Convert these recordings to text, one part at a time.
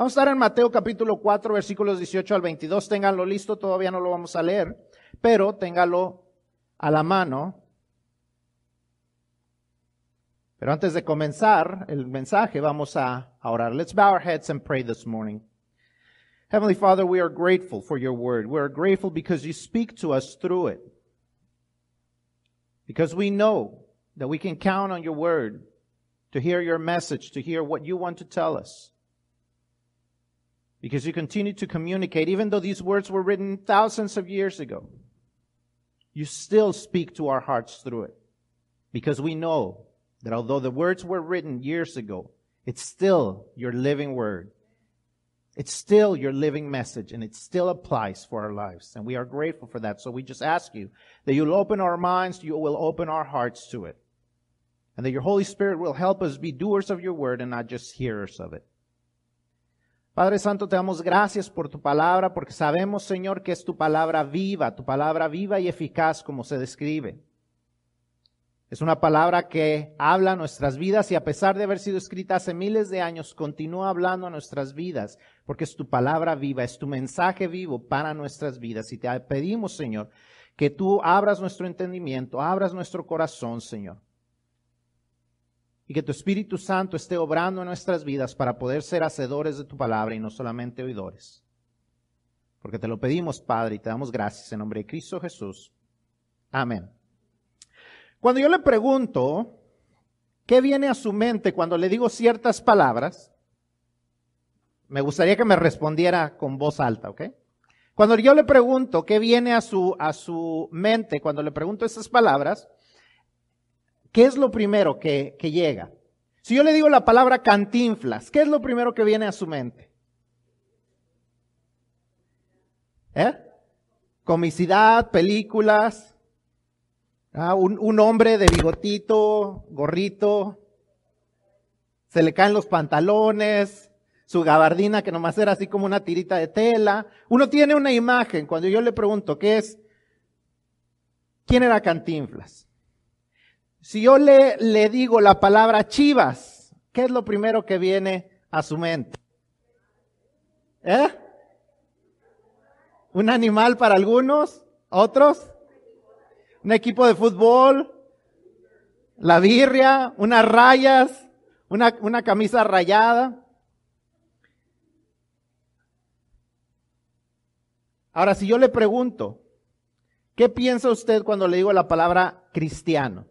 Vamos a estar en Mateo capítulo 4, versículos 18 al 22. Ténganlo listo, todavía no lo vamos a leer, pero téngalo a la mano. Pero antes de comenzar el mensaje, vamos a orar. Let's bow our heads and pray this morning. Heavenly Father, we are grateful for your word. We are grateful because you speak to us through it. Because we know that we can count on your word to hear your message, to hear what you want to tell us. Because you continue to communicate, even though these words were written thousands of years ago, you still speak to our hearts through it. Because we know that although the words were written years ago, it's still your living word. It's still your living message and it still applies for our lives. And we are grateful for that. So we just ask you that you'll open our minds, you will open our hearts to it. And that your Holy Spirit will help us be doers of your word and not just hearers of it. Padre Santo, te damos gracias por tu palabra, porque sabemos, Señor, que es tu palabra viva, tu palabra viva y eficaz como se describe. Es una palabra que habla nuestras vidas y a pesar de haber sido escrita hace miles de años, continúa hablando a nuestras vidas, porque es tu palabra viva, es tu mensaje vivo para nuestras vidas. Y te pedimos, Señor, que tú abras nuestro entendimiento, abras nuestro corazón, Señor. Y que tu Espíritu Santo esté obrando en nuestras vidas para poder ser hacedores de tu palabra y no solamente oidores. Porque te lo pedimos, Padre, y te damos gracias en nombre de Cristo Jesús. Amén. Cuando yo le pregunto qué viene a su mente cuando le digo ciertas palabras, me gustaría que me respondiera con voz alta, ¿ok? Cuando yo le pregunto qué viene a su, a su mente cuando le pregunto esas palabras, ¿qué es lo primero que, que llega? Si yo le digo la palabra cantinflas, ¿qué es lo primero que viene a su mente? ¿Eh? Comicidad, películas, Ah, un, un, hombre de bigotito, gorrito, se le caen los pantalones, su gabardina que nomás era así como una tirita de tela. Uno tiene una imagen. Cuando yo le pregunto qué es, ¿quién era Cantinflas? Si yo le, le digo la palabra chivas, ¿qué es lo primero que viene a su mente? ¿Eh? ¿Un animal para algunos? ¿Otros? un equipo de fútbol, la birria, unas rayas, una, una camisa rayada. Ahora, si yo le pregunto, ¿qué piensa usted cuando le digo la palabra cristiano?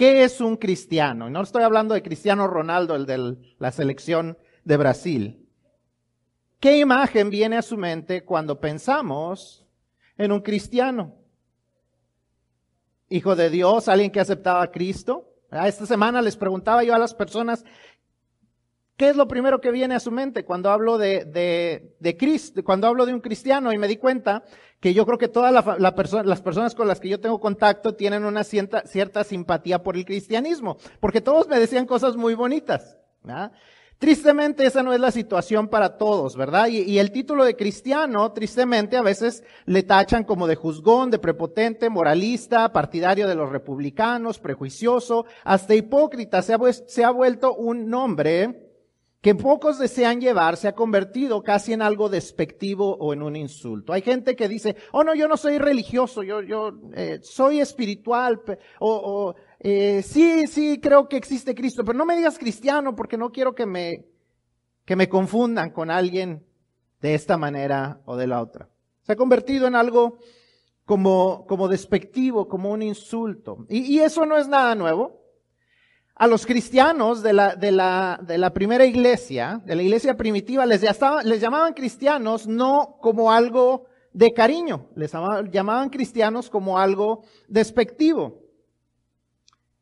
¿Qué es un cristiano? No estoy hablando de Cristiano Ronaldo, el de la selección de Brasil. ¿Qué imagen viene a su mente cuando pensamos en un cristiano? hijo de Dios, alguien que aceptaba a Cristo. Esta semana les preguntaba yo a las personas, ¿qué es lo primero que viene a su mente cuando hablo de, de, de Cristo, cuando hablo de un cristiano? Y me di cuenta que yo creo que todas la, las personas con las que yo tengo contacto tienen una cierta, cierta simpatía por el cristianismo, porque todos me decían cosas muy bonitas. Tristemente esa no es la situación para todos, ¿verdad? Y, el título de cristiano, tristemente, a veces le tachan como de juzgón, de prepotente, moralista, partidario de los republicanos, prejuicioso, hasta hipócrita. Se ha, se ha vuelto un nombre que pocos desean llevar, se ha convertido casi en algo despectivo o en un insulto. Hay gente que dice, oh no, yo no soy religioso, yo, yo eh, soy espiritual, o, o eh, sí, sí, creo que existe Cristo, pero no me digas cristiano porque no quiero que me, que me confundan con alguien de esta manera o de la otra. Se ha convertido en algo como, como despectivo, como un insulto. Y, y eso no es nada nuevo. A los cristianos de la, de la, de la primera iglesia, de la iglesia primitiva, les, les llamaban cristianos no como algo de cariño, les llamaban cristianos como algo despectivo.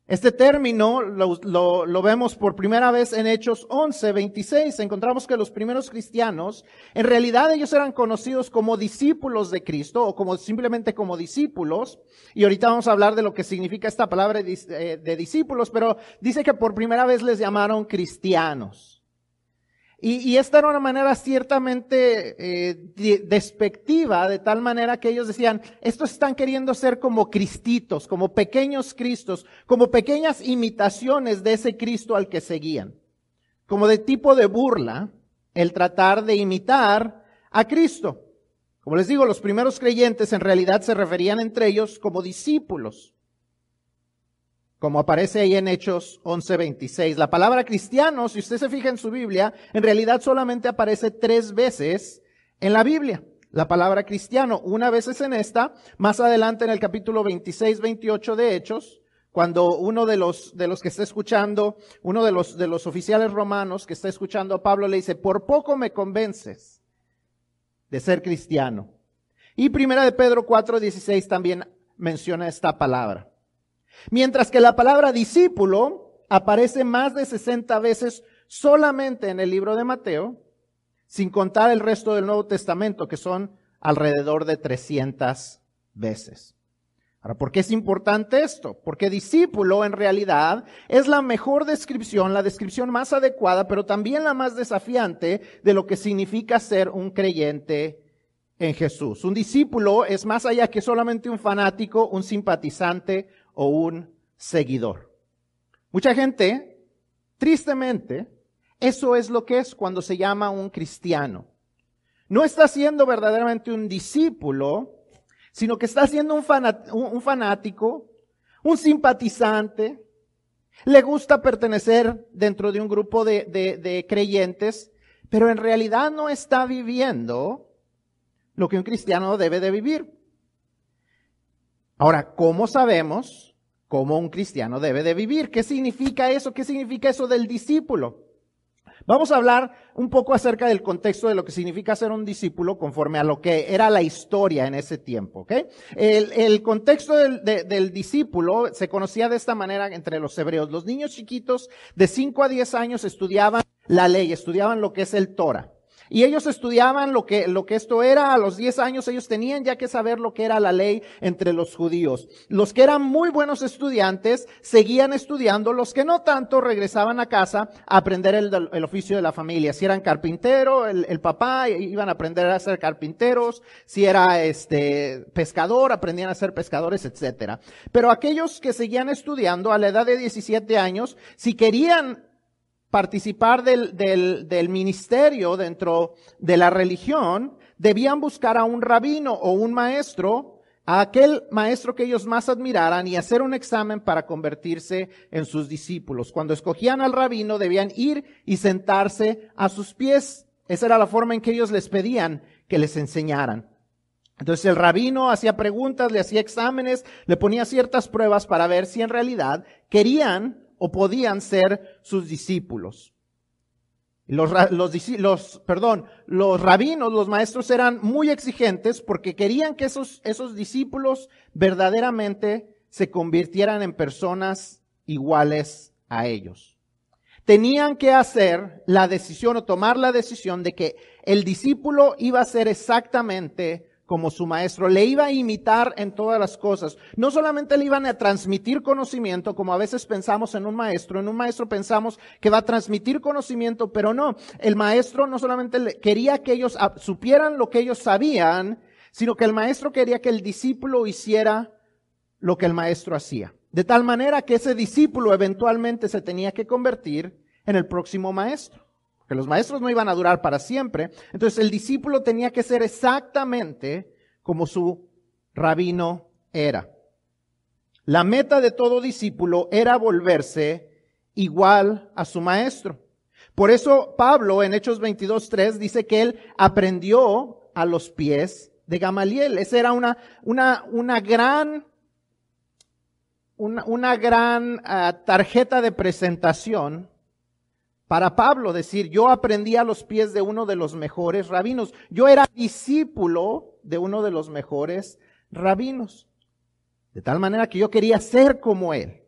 Este término lo, lo, vemos por primera vez en Hechos 11, 26. Encontramos que los primeros cristianos, en realidad ellos eran conocidos como discípulos de Cristo o como simplemente como discípulos. Y ahorita vamos a hablar de lo que significa esta palabra de, eh, de discípulos, pero dice que por primera vez les llamaron cristianos. Y, esta era una manera ciertamente eh, despectiva, de tal manera que ellos decían, estos están queriendo ser como cristitos, como pequeños cristos, como pequeñas imitaciones de ese Cristo al que seguían. Como de tipo de burla, el tratar de imitar a Cristo. Como les digo, los primeros creyentes en realidad se referían entre ellos como discípulos. Como aparece ahí en Hechos 11:26. La palabra cristiano, si usted se fija en su Biblia, en realidad solamente aparece tres veces en la Biblia. La palabra cristiano, una vez es en esta, más adelante en el capítulo 26, 28 de Hechos, cuando uno de los, de los que está escuchando, uno de los, de los oficiales romanos que está escuchando a Pablo le dice, por poco me convences de ser cristiano. Y primera de Pedro 4, 16 también menciona esta palabra. Mientras que la palabra discípulo aparece más de 60 veces solamente en el libro de Mateo, sin contar el resto del Nuevo Testamento, que son alrededor de 300 veces. Ahora, ¿por qué es importante esto? Porque discípulo en realidad es la mejor descripción, la descripción más adecuada, pero también la más desafiante de lo que significa ser un creyente en Jesús. Un discípulo es más allá que solamente un fanático, un simpatizante o un seguidor. Mucha gente, tristemente, eso es lo que es cuando se llama un cristiano. No está siendo verdaderamente un discípulo, sino que está siendo un, fanático, un simpatizante, le gusta pertenecer dentro de un grupo de, de creyentes, pero en realidad no está viviendo lo que un cristiano debe de vivir. Ahora, ¿cómo sabemos cómo un cristiano debe de vivir? ¿Qué significa eso? ¿Qué significa eso del discípulo? Vamos a hablar un poco acerca del contexto de lo que significa ser un discípulo conforme a lo que era la historia en ese tiempo. ¿okay? El, contexto del, del, discípulo se conocía de esta manera entre los hebreos. Los niños chiquitos de 5 a 10 años estudiaban la ley, estudiaban lo que es el Torah. Y ellos estudiaban lo que, lo que esto era. A los 10 años ellos tenían ya que saber lo que era la ley entre los judíos. Los que eran muy buenos estudiantes seguían estudiando. Los que no tanto regresaban a casa a aprender el, el oficio de la familia. Si eran carpintero, el, el, papá iban a aprender a ser carpinteros. Si era este pescador, aprendían a ser pescadores, etcétera. Pero aquellos que seguían estudiando a la edad de 17 años, si querían participar del, del, del, ministerio dentro de la religión, debían buscar a un rabino o un maestro, a aquel maestro que ellos más admiraran y hacer un examen para convertirse en sus discípulos. Cuando escogían al rabino, debían ir y sentarse a sus pies. Esa era la forma en que ellos les pedían que les enseñaran. Entonces el rabino hacía preguntas, le hacía exámenes, le ponía ciertas pruebas para ver si en realidad querían o podían ser sus discípulos. Los, los, perdón, los rabinos, los maestros eran muy exigentes porque querían que esos, esos discípulos verdaderamente se convirtieran en personas iguales a ellos. Tenían que hacer la decisión o tomar la decisión de que el discípulo iba a ser exactamente como su maestro, le iba a imitar en todas las cosas. No solamente le iban a transmitir conocimiento, como a veces pensamos en un maestro, en un maestro pensamos que va a transmitir conocimiento, pero no, el maestro no solamente quería que ellos supieran lo que ellos sabían, sino que el maestro quería que el discípulo hiciera lo que el maestro hacía. De tal manera que ese discípulo eventualmente se tenía que convertir en el próximo maestro que los maestros no iban a durar para siempre. Entonces el discípulo tenía que ser exactamente como su rabino era. La meta de todo discípulo era volverse igual a su maestro. Por eso Pablo en Hechos 22.3 dice que él aprendió a los pies de Gamaliel. Esa era una, una, una gran, una, una gran ah, tarjeta de presentación para Pablo decir, yo aprendí a los pies de uno de los mejores rabinos. Yo era discípulo de uno de los mejores rabinos. De tal manera que yo quería ser como él.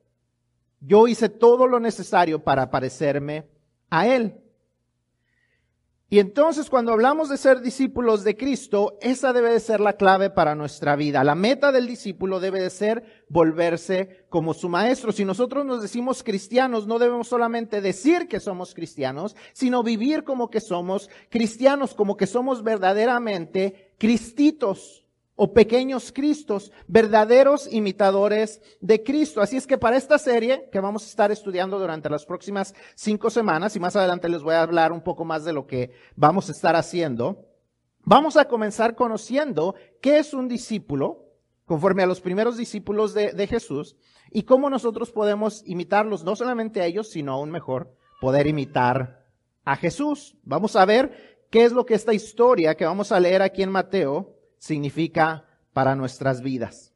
Yo hice todo lo necesario para parecerme a él. Y entonces cuando hablamos de ser discípulos de Cristo, esa debe de ser la clave para nuestra vida. La meta del discípulo debe de ser volverse como su maestro. Si nosotros nos decimos cristianos, no debemos solamente decir que somos cristianos, sino vivir como que somos cristianos, como que somos verdaderamente cristitos o pequeños Cristos, verdaderos imitadores de Cristo. Así es que para esta serie que vamos a estar estudiando durante las próximas cinco semanas, y más adelante les voy a hablar un poco más de lo que vamos a estar haciendo, vamos a comenzar conociendo qué es un discípulo, conforme a los primeros discípulos de, Jesús, y cómo nosotros podemos imitarlos, no solamente a ellos, sino aún mejor, poder imitar a Jesús. Vamos a ver qué es lo que esta historia que vamos a leer aquí en Mateo significa para nuestras vidas.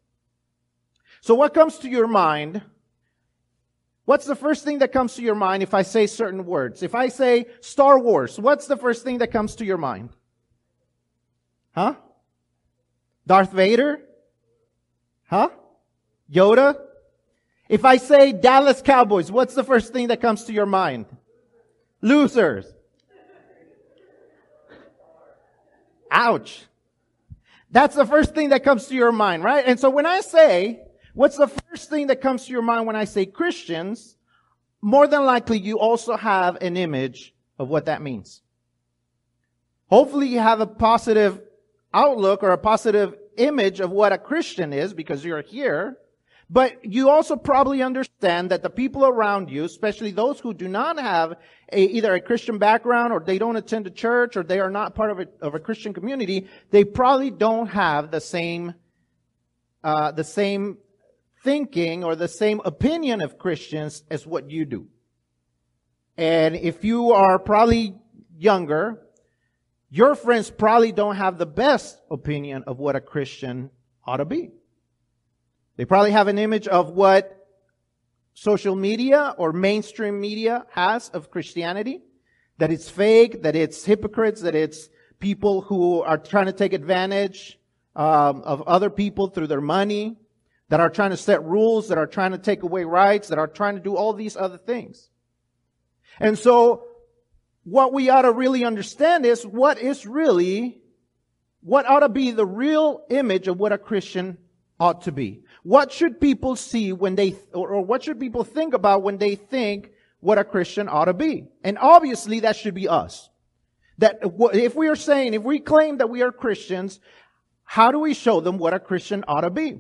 So what comes to your mind? What's the first thing that comes to your mind if I say certain words? If I say Star Wars, what's the first thing that comes to your mind? Huh? Darth Vader? Huh? Yoda? If I say Dallas Cowboys, what's the first thing that comes to your mind? Losers. Ouch. That's the first thing that comes to your mind, right? And so when I say, what's the first thing that comes to your mind when I say Christians? More than likely you also have an image of what that means. Hopefully you have a positive outlook or a positive image of what a Christian is because you're here. But you also probably understand that the people around you, especially those who do not have a, either a Christian background or they don't attend a church or they are not part of a, of a Christian community, they probably don't have the same, uh, the same thinking or the same opinion of Christians as what you do. And if you are probably younger, your friends probably don't have the best opinion of what a Christian ought to be. They probably have an image of what social media or mainstream media has of Christianity. That it's fake, that it's hypocrites, that it's people who are trying to take advantage um, of other people through their money, that are trying to set rules, that are trying to take away rights, that are trying to do all these other things. And so, what we ought to really understand is what is really, what ought to be the real image of what a Christian ought to be. What should people see when they, or, what should people think about when they think what a Christian ought to be? And obviously that should be us. That if we are saying, if we claim that we are Christians, how do we show them what a Christian ought to be?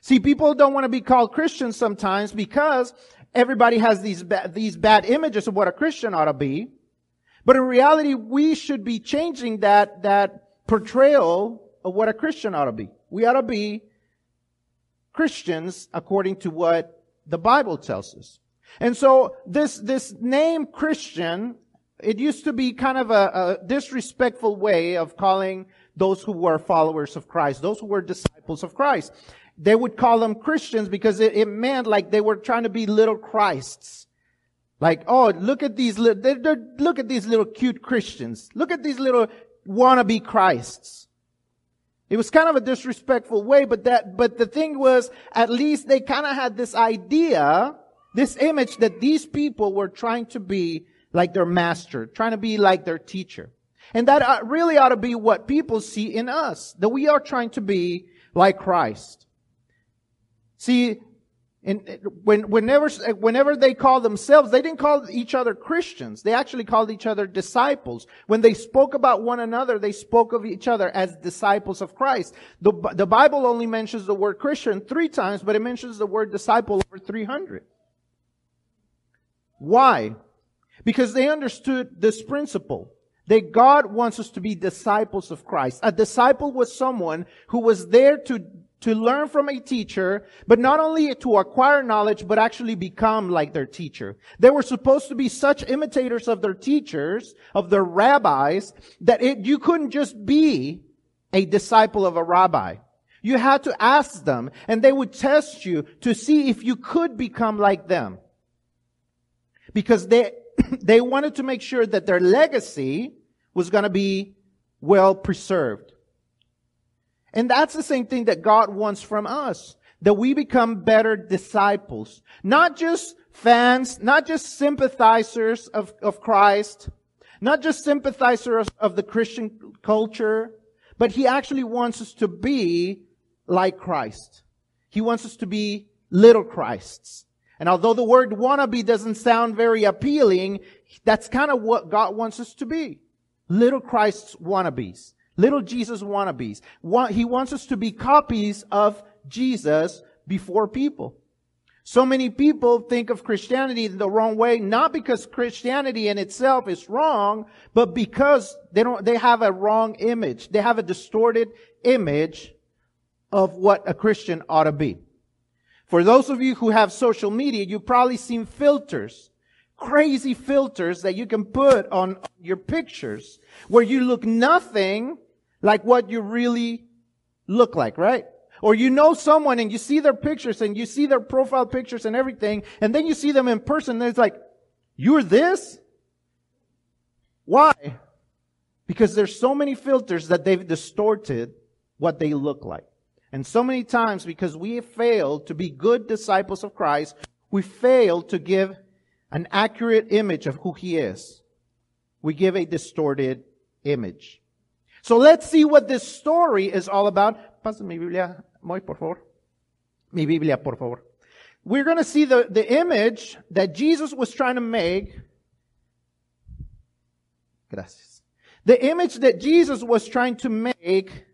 See, people don't want to be called Christians sometimes because everybody has these, ba- these bad images of what a Christian ought to be. But in reality, we should be changing that, that portrayal of what a Christian ought to be. We ought to be Christians according to what the Bible tells us. And so this, this name Christian, it used to be kind of a, a disrespectful way of calling those who were followers of Christ, those who were disciples of Christ. They would call them Christians because it, it meant like they were trying to be little Christs. Like, oh, look at these, they're, look at these little cute Christians. Look at these little wannabe Christs. It was kind of a disrespectful way, but that, but the thing was, at least they kind of had this idea, this image that these people were trying to be like their master, trying to be like their teacher. And that uh, really ought to be what people see in us, that we are trying to be like Christ. See, and uh, when, whenever, uh, whenever they called themselves, they didn't call each other Christians. They actually called each other disciples. When they spoke about one another, they spoke of each other as disciples of Christ. The, the Bible only mentions the word Christian three times, but it mentions the word disciple over 300. Why? Because they understood this principle that God wants us to be disciples of Christ. A disciple was someone who was there to to learn from a teacher, but not only to acquire knowledge, but actually become like their teacher. They were supposed to be such imitators of their teachers, of their rabbis, that it, you couldn't just be a disciple of a rabbi. You had to ask them, and they would test you to see if you could become like them. Because they, they wanted to make sure that their legacy was going to be well preserved. And that's the same thing that God wants from us. That we become better disciples. Not just fans, not just sympathizers of, of Christ, not just sympathizers of the Christian culture, but He actually wants us to be like Christ. He wants us to be little Christs. And although the word wannabe doesn't sound very appealing, that's kind of what God wants us to be. Little Christ's wannabes. Little Jesus wannabes. He wants us to be copies of Jesus before people. So many people think of Christianity the wrong way, not because Christianity in itself is wrong, but because they don't, they have a wrong image. They have a distorted image of what a Christian ought to be. For those of you who have social media, you've probably seen filters, crazy filters that you can put on your pictures where you look nothing like what you really look like, right? Or you know someone and you see their pictures and you see their profile pictures and everything, and then you see them in person and it's like, you're this? Why? Because there's so many filters that they've distorted what they look like. And so many times, because we have failed to be good disciples of Christ, we fail to give an accurate image of who He is. We give a distorted image. So let's see what this story is all about. Pasa mi Biblia, muy por favor. Mi Biblia, por favor. We're going to see the, the image that Jesus was trying to make. Gracias. The image that Jesus was trying to make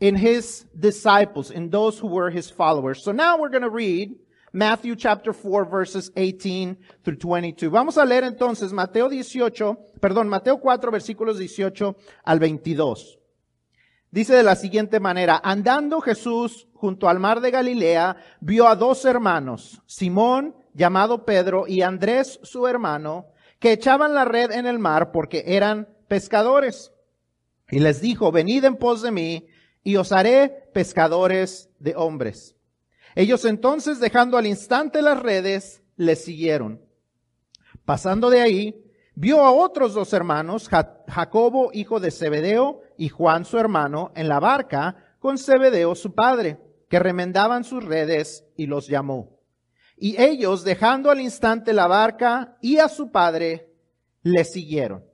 in his disciples, in those who were his followers. So now we're going to read Matthew chapter 4 verses 18 through 22. Vamos a leer entonces Mateo 18, perdón, Mateo 4 versículos 18 al 22. Dice de la siguiente manera, andando Jesús junto al mar de Galilea, vio a dos hermanos, Simón, llamado Pedro, y Andrés, su hermano, que echaban la red en el mar porque eran pescadores. Y les dijo, venid en pos de mí, y os haré pescadores de hombres. Ellos entonces, dejando al instante las redes, le siguieron. Pasando de ahí, vio a otros dos hermanos, Jacobo, hijo de Zebedeo, y Juan, su hermano, en la barca con Zebedeo, su padre, que remendaban sus redes, y los llamó. Y ellos, dejando al instante la barca y a su padre, le siguieron.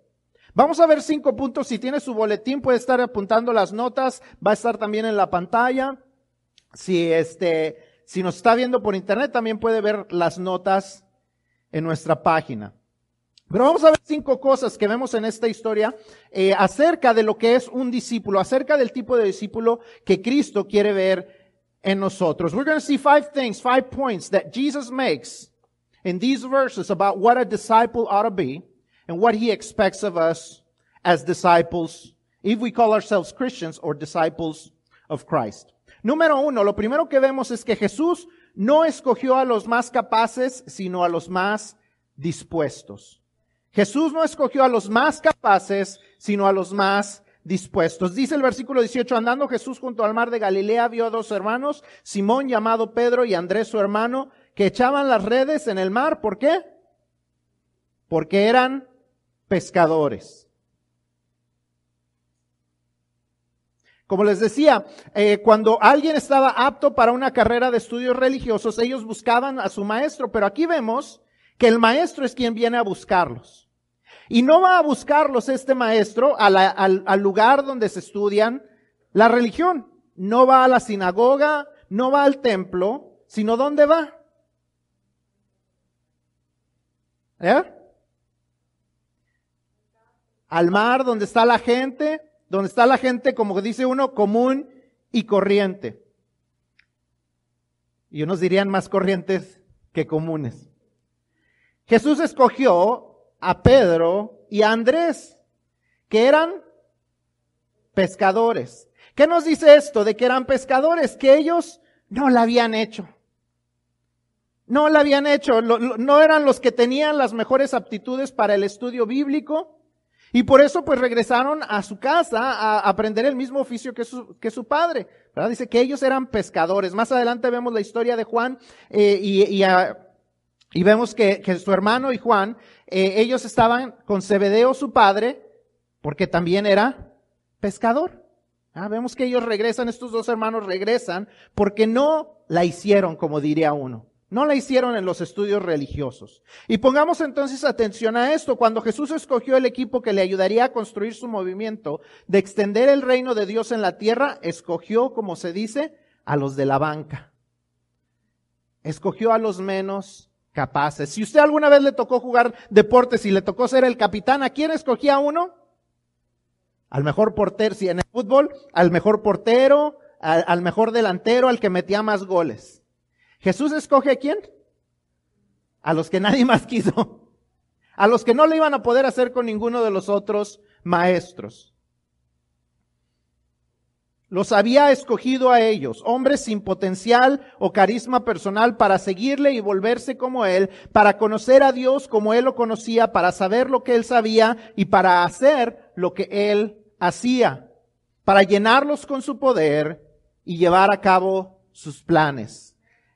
Vamos a ver cinco puntos. Si tiene su boletín, puede estar apuntando las notas. Va a estar también en la pantalla. Si este, si nos está viendo por internet, también puede ver las notas en nuestra página. Pero vamos a ver cinco cosas que vemos en esta historia eh, acerca de lo que es un discípulo, acerca del tipo de discípulo que Cristo quiere ver en nosotros. We're going to see five things, five points that Jesus makes in these verses about what a disciple ought to be and what he expects of us as disciples, if we call ourselves Christians or disciples of Christ. Número uno, lo primero que vemos es que Jesús no escogió a los más capaces, sino a los más dispuestos. Jesús no escogió a los más capaces, sino a los más dispuestos. Dice el versículo 18, andando Jesús junto al mar de Galilea, vio a dos hermanos, Simón llamado Pedro y Andrés su hermano, que echaban las redes en el mar. ¿Por qué? Porque eran pescadores. Como les decía, eh, cuando alguien estaba apto para una carrera de estudios religiosos, ellos buscaban a su maestro, pero aquí vemos que el maestro es quien viene a buscarlos. Y no va a buscarlos este maestro al, al lugar donde se estudian la religión. No va a la sinagoga, no va al templo, sino ¿dónde va? ¿Eh? al mar donde está la gente, donde está la gente, como dice uno, común y corriente. Y unos dirían más corrientes que comunes. Jesús escogió a Pedro y a Andrés, que eran pescadores. ¿Qué nos dice esto de que eran pescadores? Que ellos no la habían hecho. No la habían hecho. No eran los que tenían las mejores aptitudes para el estudio bíblico. Y por eso pues regresaron a su casa a aprender el mismo oficio que su, que su padre. ¿verdad? Dice que ellos eran pescadores. Más adelante vemos la historia de Juan eh, y, y, y, vemos que, que, su hermano y Juan, eh, ellos estaban con Zebedeo su padre, porque también era pescador. Ah, vemos que ellos regresan, estos dos hermanos regresan, porque no la hicieron, como diría uno. No la hicieron en los estudios religiosos. Y pongamos entonces atención a esto. Cuando Jesús escogió el equipo que le ayudaría a construir su movimiento de extender el reino de Dios en la tierra, escogió, como se dice, a los de la banca. Escogió a los menos capaces. Si usted alguna vez le tocó jugar deportes y le tocó ser el capitán, ¿a quién escogía uno? Al mejor portero, si en el fútbol, al mejor portero, al, al mejor delantero, al que metía más goles. Jesús escoge a quién? A los que nadie más quiso. A los que no le iban a poder hacer con ninguno de los otros maestros. Los había escogido a ellos, hombres sin potencial o carisma personal para seguirle y volverse como Él, para conocer a Dios como Él lo conocía, para saber lo que Él sabía y para hacer lo que Él hacía, para llenarlos con su poder y llevar a cabo sus planes.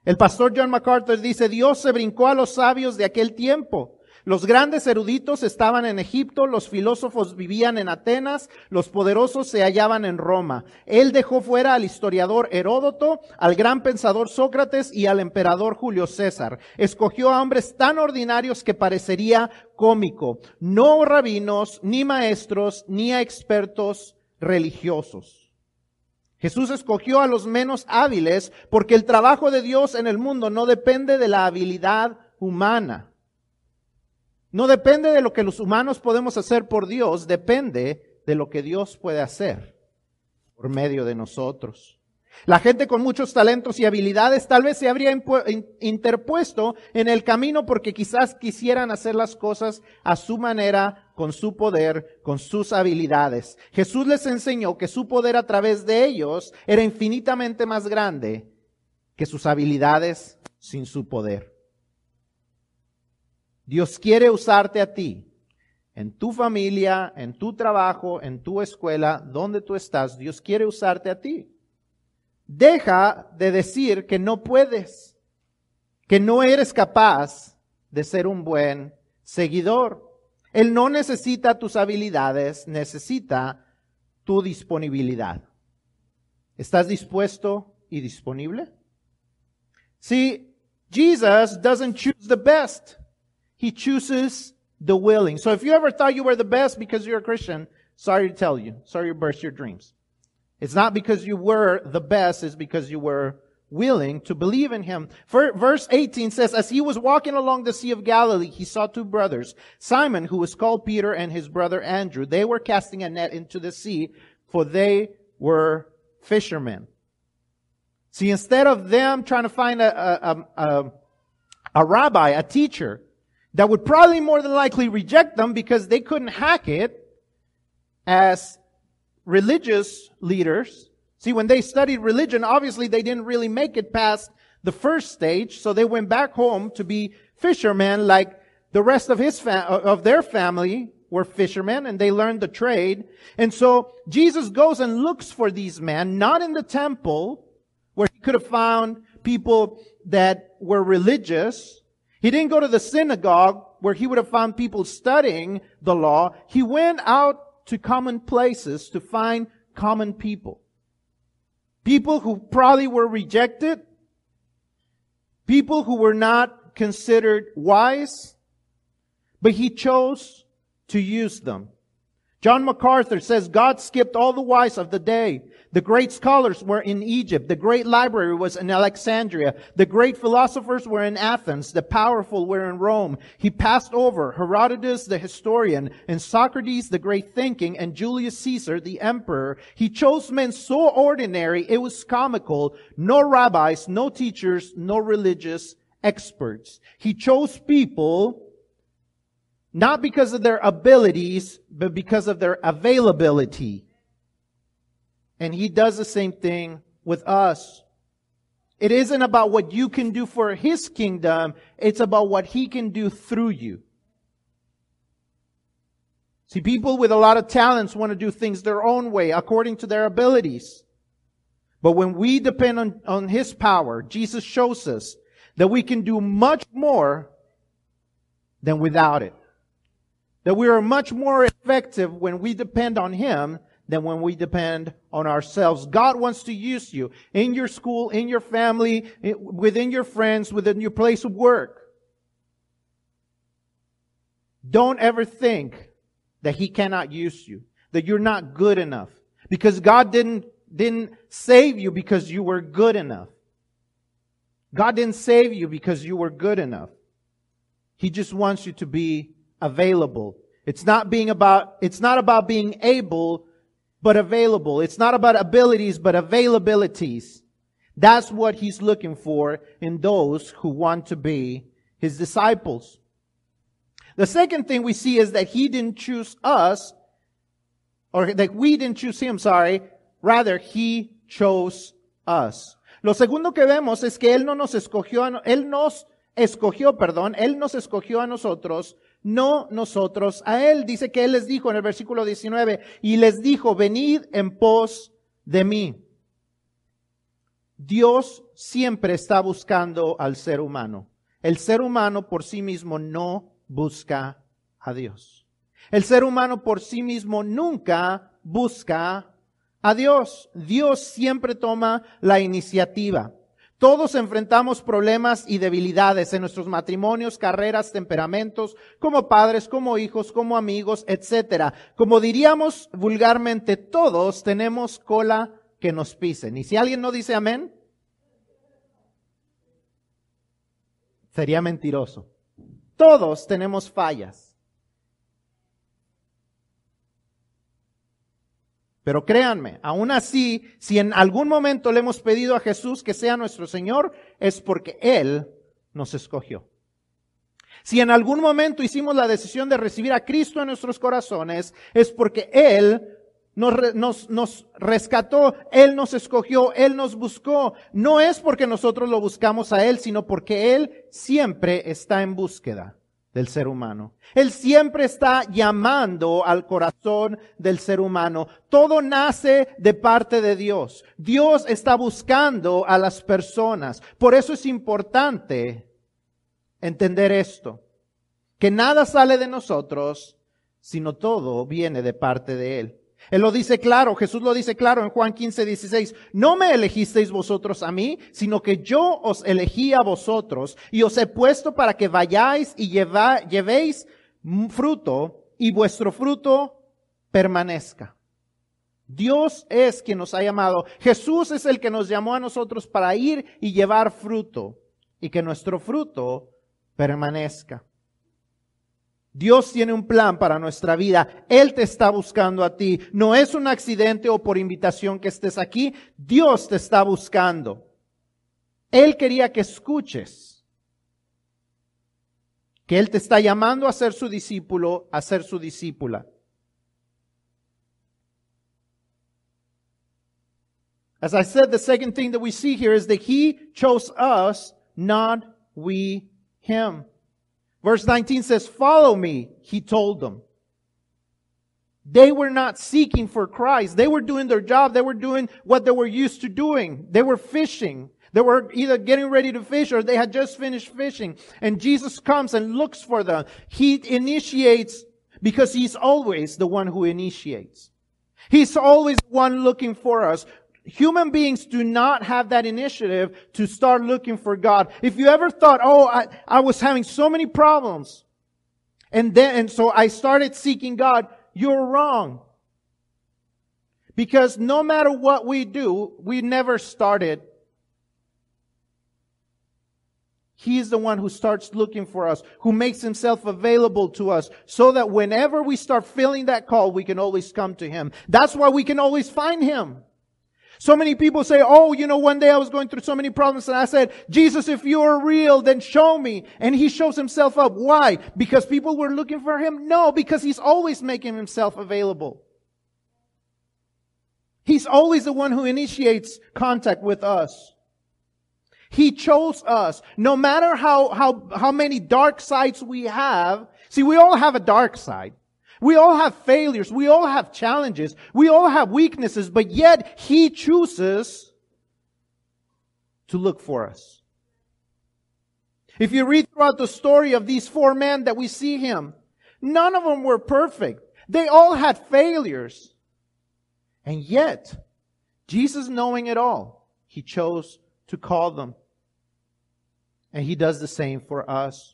El pastor John MacArthur dice, Dios se brincó a los sabios de aquel tiempo los grandes eruditos estaban en Egipto, los filósofos vivían en Atenas, los poderosos se hallaban en Roma. Él dejó fuera al historiador Heródoto, al gran pensador Sócrates y al emperador Julio César. Escogió a hombres tan ordinarios que parecería cómico, no rabinos, ni maestros, ni expertos religiosos. Jesús escogió a los menos hábiles porque el trabajo de Dios en el mundo no depende de la habilidad humana. No depende de lo que los humanos podemos hacer por Dios, depende de lo que Dios puede hacer por medio de nosotros. La gente con muchos talentos y habilidades tal vez se habría interpuesto en el camino porque quizás quisieran hacer las cosas a su manera, con su poder, con sus habilidades. Jesús les enseñó que su poder a través de ellos era infinitamente más grande que sus habilidades sin su poder. Dios quiere usarte a ti, en tu familia, en tu trabajo, en tu escuela, donde tú estás. Dios quiere usarte a ti. Deja de decir que no puedes, que no eres capaz de ser un buen seguidor. Él no necesita tus habilidades, necesita tu disponibilidad. ¿Estás dispuesto y disponible? See, Jesus doesn't choose the best. He chooses the willing. So if you ever thought you were the best because you're a Christian, sorry to tell you. Sorry to burst your dreams. It's not because you were the best, it's because you were willing to believe in him. Verse 18 says, As he was walking along the Sea of Galilee, he saw two brothers, Simon, who was called Peter, and his brother Andrew. They were casting a net into the sea, for they were fishermen. See, instead of them trying to find a, a, a, a rabbi, a teacher, that would probably more than likely reject them because they couldn't hack it as religious leaders. See, when they studied religion, obviously they didn't really make it past the first stage, so they went back home to be fishermen like the rest of his fa- uh, of their family were fishermen and they learned the trade. And so Jesus goes and looks for these men, not in the temple where he could have found people that were religious, he didn't go to the synagogue where he would have found people studying the law. He went out to common places to find common people. People who probably were rejected. People who were not considered wise. But he chose to use them. John MacArthur says God skipped all the wise of the day the great scholars were in Egypt. The great library was in Alexandria. The great philosophers were in Athens. The powerful were in Rome. He passed over Herodotus, the historian, and Socrates, the great thinking, and Julius Caesar, the emperor. He chose men so ordinary, it was comical. No rabbis, no teachers, no religious experts. He chose people not because of their abilities, but because of their availability. And he does the same thing with us. It isn't about what you can do for his kingdom. It's about what he can do through you. See, people with a lot of talents want to do things their own way, according to their abilities. But when we depend on, on his power, Jesus shows us that we can do much more than without it. That we are much more effective when we depend on him than when we depend on ourselves. God wants to use you in your school, in your family, within your friends, within your place of work. Don't ever think that He cannot use you, that you're not good enough. Because God didn't, didn't save you because you were good enough. God didn't save you because you were good enough. He just wants you to be available. It's not being about, it's not about being able but available. It's not about abilities, but availabilities. That's what he's looking for in those who want to be his disciples. The second thing we see is that he didn't choose us, or that we didn't choose him, sorry. Rather, he chose us. Lo segundo que vemos es que él no nos escogió, él nos escogió, perdón, él nos escogió a nosotros, no nosotros a él. Dice que él les dijo en el versículo 19, y les dijo, venid en pos de mí. Dios siempre está buscando al ser humano. El ser humano por sí mismo no busca a Dios. El ser humano por sí mismo nunca busca a Dios. Dios siempre toma la iniciativa. Todos enfrentamos problemas y debilidades en nuestros matrimonios, carreras, temperamentos, como padres, como hijos, como amigos, etc. Como diríamos vulgarmente, todos tenemos cola que nos pisen. Y si alguien no dice amén, sería mentiroso. Todos tenemos fallas. Pero créanme, aún así, si en algún momento le hemos pedido a Jesús que sea nuestro Señor, es porque Él nos escogió. Si en algún momento hicimos la decisión de recibir a Cristo en nuestros corazones, es porque Él nos, nos, nos, rescató, Él nos escogió, Él nos buscó. No es porque nosotros lo buscamos a Él, sino porque Él siempre está en búsqueda del ser humano. Él siempre está llamando al corazón del ser humano. Todo nace de parte de Dios. Dios está buscando a las personas. Por eso es importante entender esto. Que nada sale de nosotros, sino todo viene de parte de Él. Él lo dice claro, Jesús lo dice claro en Juan 15, 16. No me elegisteis vosotros a mí, sino que yo os elegí a vosotros y os he puesto para que vayáis y llevéis fruto y vuestro fruto permanezca. Dios es quien nos ha llamado. Jesús es el que nos llamó a nosotros para ir y llevar fruto y que nuestro fruto permanezca. Dios tiene un plan para nuestra vida. Él te está buscando a ti. No es un accidente o por invitación que estés aquí. Dios te está buscando. Él quería que escuches. Que Él te está llamando a ser su discípulo, a ser su discípula. As I said, the second thing that we see here is that He chose us, not we Him. Verse 19 says, follow me, he told them. They were not seeking for Christ. They were doing their job. They were doing what they were used to doing. They were fishing. They were either getting ready to fish or they had just finished fishing. And Jesus comes and looks for them. He initiates because he's always the one who initiates. He's always one looking for us. Human beings do not have that initiative to start looking for God. If you ever thought, oh, I, I was having so many problems, and then, and so I started seeking God, you're wrong. Because no matter what we do, we never started. He's the one who starts looking for us, who makes himself available to us, so that whenever we start feeling that call, we can always come to him. That's why we can always find him. So many people say, oh, you know, one day I was going through so many problems and I said, Jesus, if you are real, then show me. And he shows himself up. Why? Because people were looking for him? No, because he's always making himself available. He's always the one who initiates contact with us. He chose us. No matter how, how, how many dark sides we have. See, we all have a dark side. We all have failures. We all have challenges. We all have weaknesses, but yet He chooses to look for us. If you read throughout the story of these four men that we see Him, none of them were perfect. They all had failures. And yet, Jesus knowing it all, He chose to call them. And He does the same for us.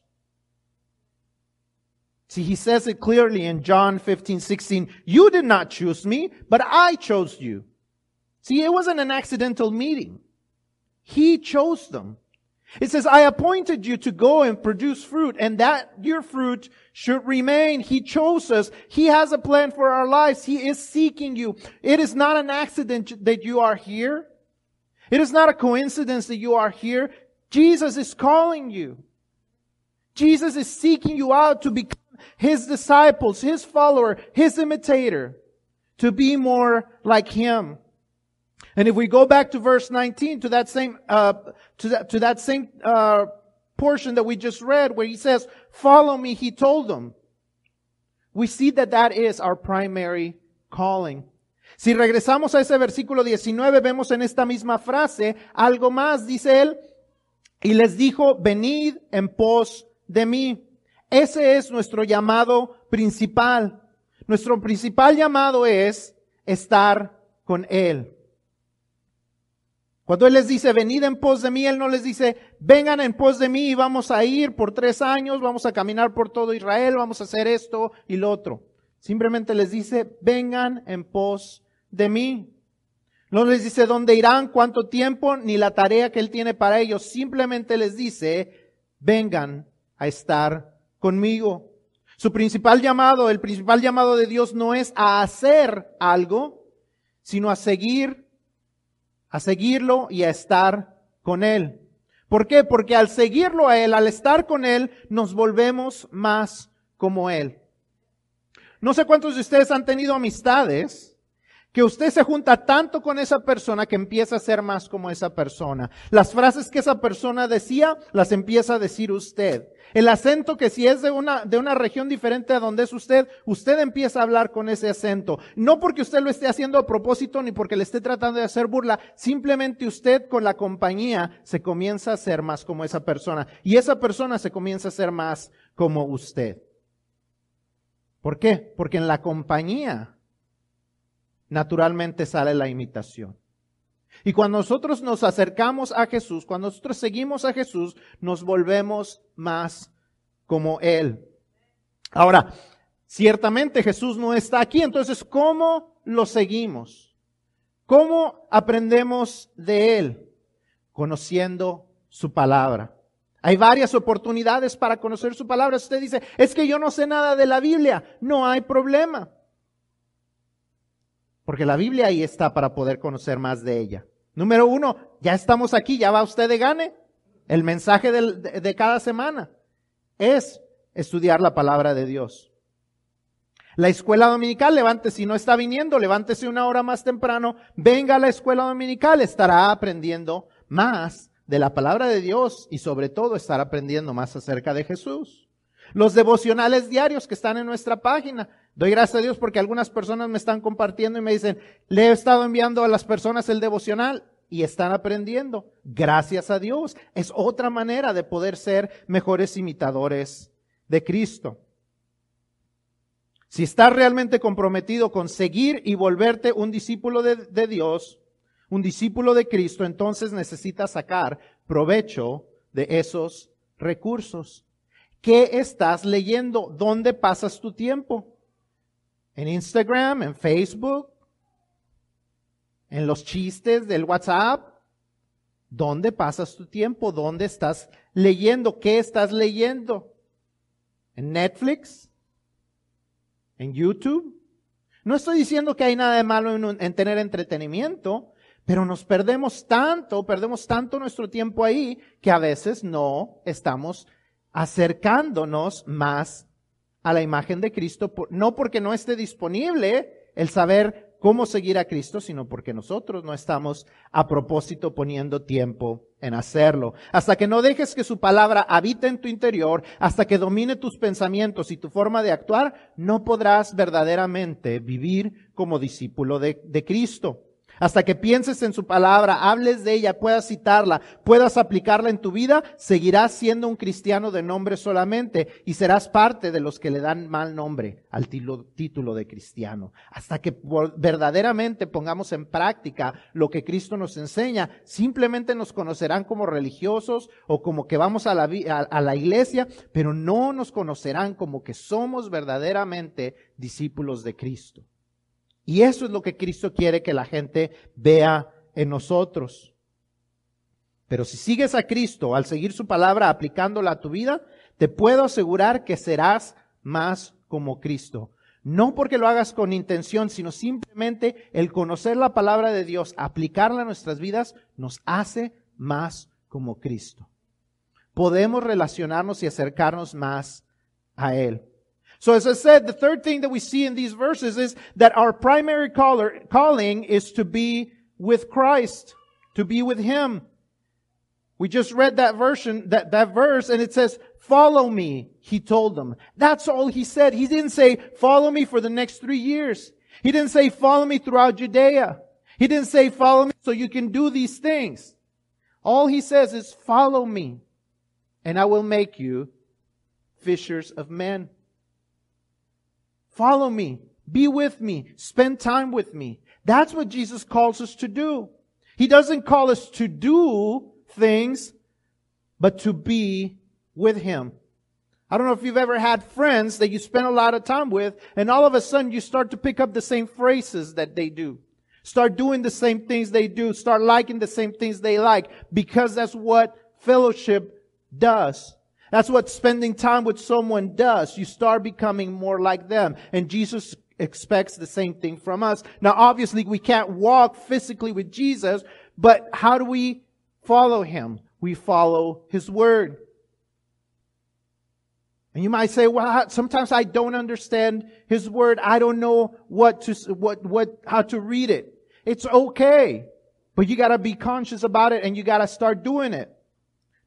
See, he says it clearly in John 15, 16. You did not choose me, but I chose you. See, it wasn't an accidental meeting. He chose them. It says, I appointed you to go and produce fruit and that your fruit should remain. He chose us. He has a plan for our lives. He is seeking you. It is not an accident that you are here. It is not a coincidence that you are here. Jesus is calling you. Jesus is seeking you out to become His disciples, His follower, His imitator, to be more like Him. And if we go back to verse 19, to that same, uh, to that, to that same, uh, portion that we just read where he says, follow me, he told them. We see that that is our primary calling. Si regresamos a ese versículo 19, vemos en esta misma frase algo más, dice él, y les dijo, venid en pos de mí. Ese es nuestro llamado principal. Nuestro principal llamado es estar con Él. Cuando Él les dice, venid en pos de mí, Él no les dice, vengan en pos de mí y vamos a ir por tres años, vamos a caminar por todo Israel, vamos a hacer esto y lo otro. Simplemente les dice, vengan en pos de mí. No les dice dónde irán, cuánto tiempo, ni la tarea que Él tiene para ellos. Simplemente les dice, vengan a estar conmigo. Su principal llamado, el principal llamado de Dios no es a hacer algo, sino a seguir a seguirlo y a estar con Él. ¿Por qué? Porque al seguirlo a Él, al estar con Él, nos volvemos más como Él. No sé cuántos de ustedes han tenido amistades que usted se junta tanto con esa persona que empieza a ser más como esa persona. Las frases que esa persona decía, las empieza a decir usted. El acento que si es de una, de una región diferente a donde es usted, usted empieza a hablar con ese acento. No porque usted lo esté haciendo a propósito ni porque le esté tratando de hacer burla, simplemente usted con la compañía se comienza a ser más como esa persona. Y esa persona se comienza a ser más como usted. ¿Por qué? Porque en la compañía naturalmente sale la imitación. Y cuando nosotros nos acercamos a Jesús, cuando nosotros seguimos a Jesús, nos volvemos más como Él. Ahora, ciertamente Jesús no está aquí, entonces, ¿cómo lo seguimos? ¿Cómo aprendemos de Él? Conociendo su palabra. Hay varias oportunidades para conocer su palabra. Usted dice, es que yo no sé nada de la Biblia. No hay problema. Porque la Biblia ahí está para poder conocer más de ella. Número uno, ya estamos aquí, ya va usted de gane. El mensaje de, de cada semana es estudiar la palabra de Dios. La escuela dominical, levante, si no está viniendo, levántese una hora más temprano, venga a la escuela dominical, estará aprendiendo más de la palabra de Dios y sobre todo estará aprendiendo más acerca de Jesús. Los devocionales diarios que están en nuestra página, Doy gracias a Dios porque algunas personas me están compartiendo y me dicen, le he estado enviando a las personas el devocional y están aprendiendo. Gracias a Dios. Es otra manera de poder ser mejores imitadores de Cristo. Si estás realmente comprometido con seguir y volverte un discípulo de, de Dios, un discípulo de Cristo, entonces necesitas sacar provecho de esos recursos. ¿Qué estás leyendo? ¿Dónde pasas tu tiempo? En Instagram, en Facebook, en los chistes del WhatsApp. ¿Dónde pasas tu tiempo? ¿Dónde estás leyendo? ¿Qué estás leyendo? ¿En Netflix? ¿En YouTube? No estoy diciendo que hay nada de malo en, en, tener entretenimiento, pero nos perdemos tanto, perdemos tanto nuestro tiempo ahí que a veces no estamos acercándonos más a la imagen de Cristo, no porque no esté disponible el saber cómo seguir a Cristo, sino porque nosotros no estamos a propósito poniendo tiempo en hacerlo. Hasta que no dejes que su palabra habite en tu interior, hasta que domine tus pensamientos y tu forma de actuar, no podrás verdaderamente vivir como discípulo de, de Cristo. Hasta que pienses en su palabra, hables de ella, puedas citarla, puedas aplicarla en tu vida, seguirás siendo un cristiano de nombre solamente y serás parte de los que le dan mal nombre al título de cristiano. Hasta que verdaderamente pongamos en práctica lo que Cristo nos enseña, simplemente nos conocerán como religiosos o como que vamos a la, a la iglesia, pero no nos conocerán como que somos verdaderamente discípulos de Cristo. Y eso es lo que Cristo quiere que la gente vea en nosotros. Pero si sigues a Cristo al seguir su palabra aplicándola a tu vida, te puedo asegurar que serás más como Cristo. No porque lo hagas con intención, sino simplemente el conocer la palabra de Dios, aplicarla a nuestras vidas, nos hace más como Cristo. Podemos relacionarnos y acercarnos más a Él. So as I said, the third thing that we see in these verses is that our primary caller, calling is to be with Christ, to be with Him. We just read that version, that, that verse, and it says, follow me, he told them. That's all he said. He didn't say, follow me for the next three years. He didn't say, follow me throughout Judea. He didn't say, follow me so you can do these things. All he says is, follow me, and I will make you fishers of men. Follow me. Be with me. Spend time with me. That's what Jesus calls us to do. He doesn't call us to do things, but to be with Him. I don't know if you've ever had friends that you spend a lot of time with, and all of a sudden you start to pick up the same phrases that they do. Start doing the same things they do. Start liking the same things they like, because that's what fellowship does. That's what spending time with someone does. You start becoming more like them. And Jesus expects the same thing from us. Now, obviously, we can't walk physically with Jesus, but how do we follow him. We follow his word. And you might say, well, sometimes I don't understand his word. I don't know what to, what, what, how to read it. It's okay. But you gotta be conscious about it and you gotta start doing it.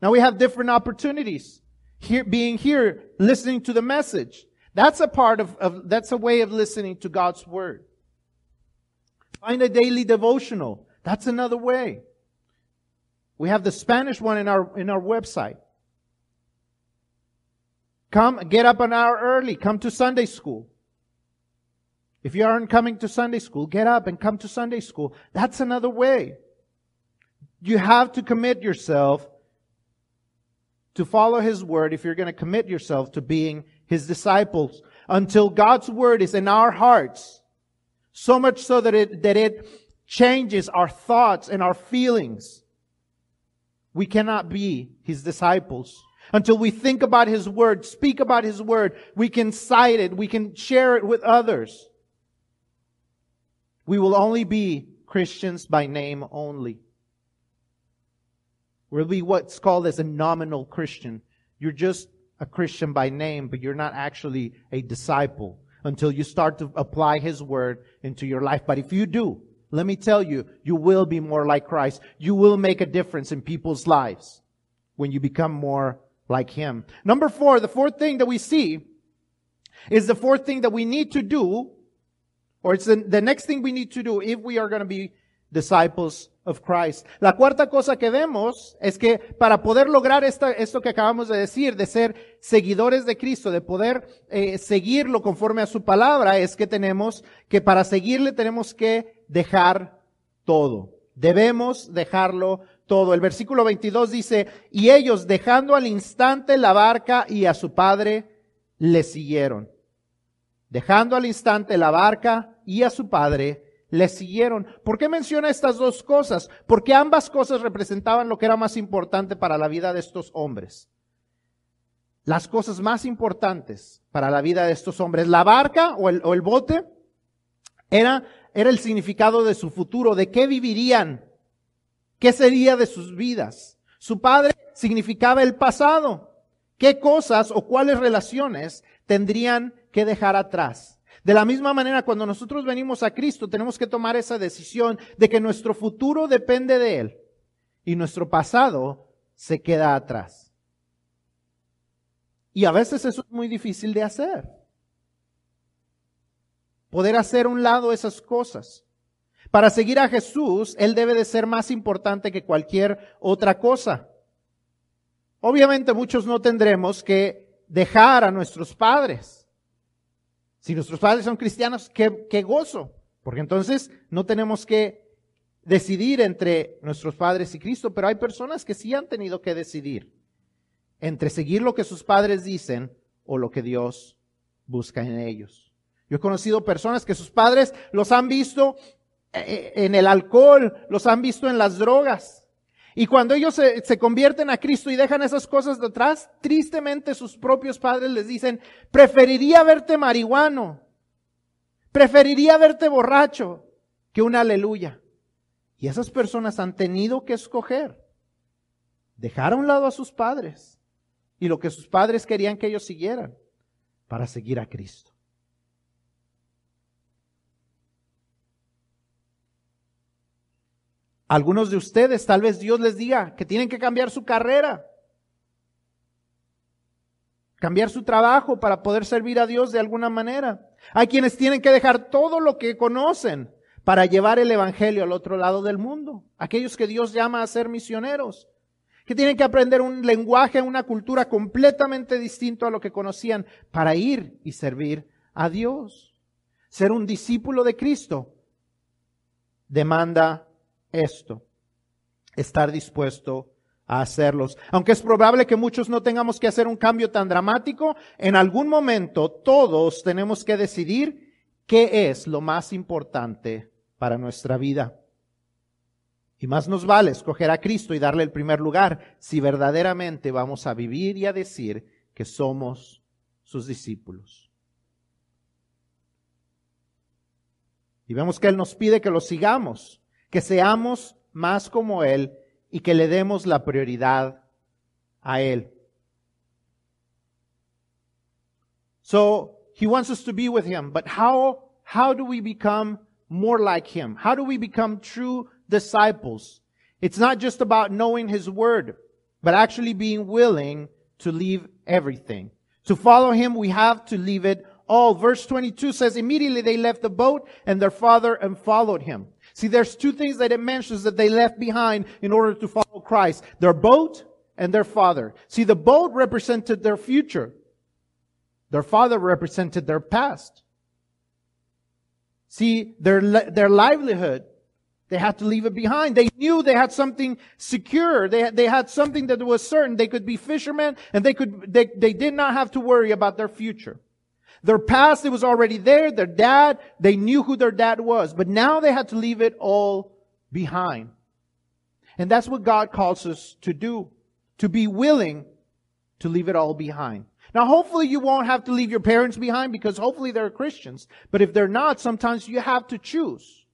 Now we have different opportunities. Here, being here, listening to the message. That's a part of, of that's a way of listening to God's word. Find a daily devotional. That's another way. We have the Spanish one in our, in our website. Come, get up an hour early. Come to Sunday school. If you aren't coming to Sunday school, get up and come to Sunday school. That's another way. You have to commit yourself to follow His word if you're going to commit yourself to being His disciples until God's word is in our hearts. So much so that it, that it changes our thoughts and our feelings. We cannot be his disciples. Until we think about his word, speak about his word, we can cite it, we can share it with others. We will only be Christians by name only. Be what's called as a nominal Christian. You're just a Christian by name, but you're not actually a disciple until you start to apply his word into your life. But if you do, let me tell you, you will be more like Christ. You will make a difference in people's lives when you become more like Him. Number four, the fourth thing that we see is the fourth thing that we need to do, or it's the, the next thing we need to do if we are going to be disciples of Christ. La cuarta cosa que vemos es que para poder lograr esta, esto que acabamos de decir, de ser seguidores de Cristo, de poder eh, seguirlo conforme a su palabra, es que tenemos que para seguirle tenemos que dejar todo. Debemos dejarlo todo. El versículo 22 dice, y ellos dejando al instante la barca y a su padre, le siguieron. Dejando al instante la barca y a su padre, le siguieron. ¿Por qué menciona estas dos cosas? Porque ambas cosas representaban lo que era más importante para la vida de estos hombres. Las cosas más importantes para la vida de estos hombres, la barca o el, o el bote, era, era el significado de su futuro, de qué vivirían, qué sería de sus vidas. Su padre significaba el pasado, qué cosas o cuáles relaciones tendrían que dejar atrás. De la misma manera, cuando nosotros venimos a Cristo, tenemos que tomar esa decisión de que nuestro futuro depende de Él y nuestro pasado se queda atrás. Y a veces eso es muy difícil de hacer. Poder hacer un lado esas cosas. Para seguir a Jesús, Él debe de ser más importante que cualquier otra cosa. Obviamente muchos no tendremos que dejar a nuestros padres. Si nuestros padres son cristianos, qué, gozo, porque entonces no tenemos que decidir entre nuestros padres y Cristo, pero hay personas que sí han tenido que decidir entre seguir lo que sus padres dicen o lo que Dios busca en ellos. Yo he conocido personas que sus padres los han visto eh, en el alcohol, los han visto en las drogas. Y cuando ellos se, convierten a Cristo y dejan esas cosas detrás, tristemente sus propios padres les dicen, preferiría verte marihuano, preferiría verte borracho que un aleluya. Y esas personas han tenido que escoger dejar a un lado a sus padres y lo que sus padres querían que ellos siguieran para seguir a Cristo. Algunos de ustedes, tal vez Dios les diga que tienen que cambiar su carrera, cambiar su trabajo para poder servir a Dios de alguna manera. Hay quienes tienen que dejar todo lo que conocen para llevar el Evangelio al otro lado del mundo. Aquellos que Dios llama a ser misioneros, que tienen que aprender un lenguaje, una cultura completamente distinto a lo que conocían para ir y servir a Dios. Ser un discípulo de Cristo demanda esto, estar dispuesto a hacerlos. Aunque es probable que muchos no tengamos que hacer un cambio tan dramático, en algún momento todos tenemos que decidir qué es lo más importante para nuestra vida. Y más nos vale escoger a Cristo y darle el primer lugar si verdaderamente vamos a vivir y a decir que somos sus discípulos. Y vemos que Él nos pide que lo sigamos que seamos más como Él y que le demos la prioridad a Él. So He wants us to be with Him, but how, how do we become more like Him? How do we become true disciples? It's not just about knowing His Word, but actually being willing to leave everything. To follow Him, we have to leave it all. Verse 22 says, immediately they left the boat and their father and followed Him. See, there's two things that it mentions that they left behind in order to follow Christ. Their boat and their father. See, the boat represented their future. Their father represented their past. See, their, their livelihood, they had to leave it behind. They knew they had something secure. They had, they had something that was certain. They could be fishermen and they could, they, they did not have to worry about their future. Their past, it was already there. Their dad, they knew who their dad was. But now they had to leave it all behind. And that's what God calls us to do. To be willing to leave it all behind. Now hopefully you won't have to leave your parents behind because hopefully they're Christians. But if they're not, sometimes you have to choose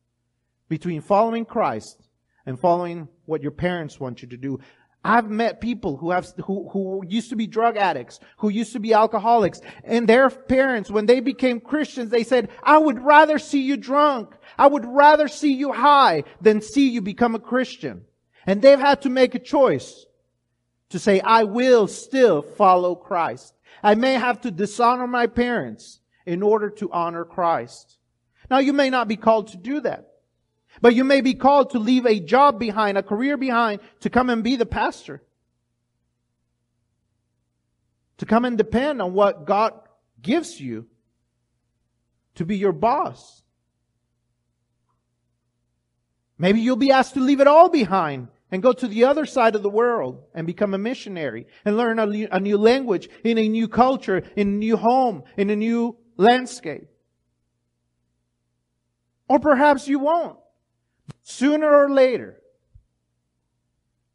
between following Christ and following what your parents want you to do. I've met people who have, who, who used to be drug addicts, who used to be alcoholics, and their parents, when they became Christians, they said, I would rather see you drunk. I would rather see you high than see you become a Christian. And they've had to make a choice to say, I will still follow Christ. I may have to dishonor my parents in order to honor Christ. Now you may not be called to do that. But you may be called to leave a job behind, a career behind, to come and be the pastor. To come and depend on what God gives you to be your boss. Maybe you'll be asked to leave it all behind and go to the other side of the world and become a missionary and learn a, new language in a new culture, in a new home, in a new landscape. Or perhaps you won't. Sooner or later,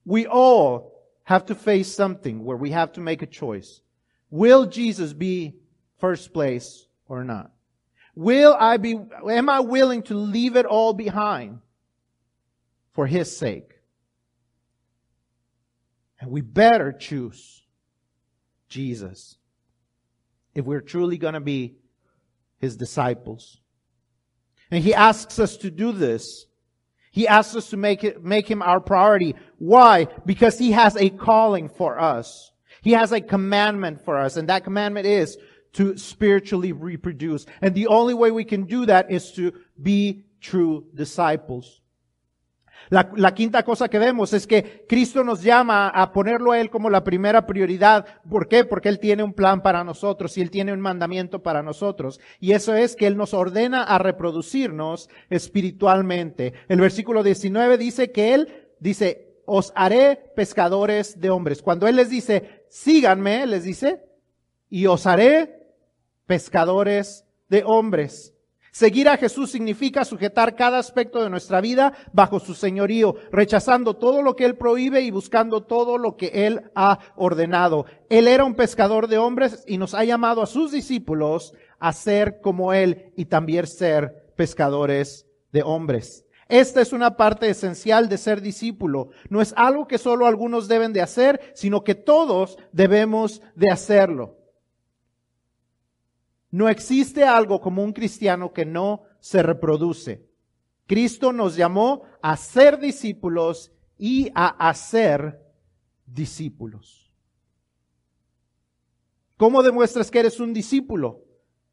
we all have to face something where we have to make a choice. Will Jesus be first place or not? Will I be, am I willing to leave it all behind for His sake? And we better choose Jesus if we're truly going to be His disciples. And He asks us to do this he asks us to make it, make him our priority. Why? Because he has a calling for us. He has a commandment for us, and that commandment is to spiritually reproduce. And the only way we can do that is to be true disciples. La, quinta cosa que vemos es que Cristo nos llama a ponerlo a Él como la primera prioridad. ¿Por qué? Porque Él tiene un plan para nosotros y Él tiene un mandamiento para nosotros. Y eso es que Él nos ordena a reproducirnos espiritualmente. El versículo 19 dice que Él dice, os haré pescadores de hombres. Cuando Él les dice, síganme, les dice, y os haré pescadores de hombres. Seguir a Jesús significa sujetar cada aspecto de nuestra vida bajo su señorío, rechazando todo lo que Él prohíbe y buscando todo lo que Él ha ordenado. Él era un pescador de hombres y nos ha llamado a sus discípulos a ser como Él y también ser pescadores de hombres. Esta es una parte esencial de ser discípulo. No es algo que solo algunos deben de hacer, sino que todos debemos de hacerlo. No existe algo como un cristiano que no se reproduce. Cristo nos llamó a ser discípulos y a hacer discípulos. ¿Cómo demuestras que eres un discípulo?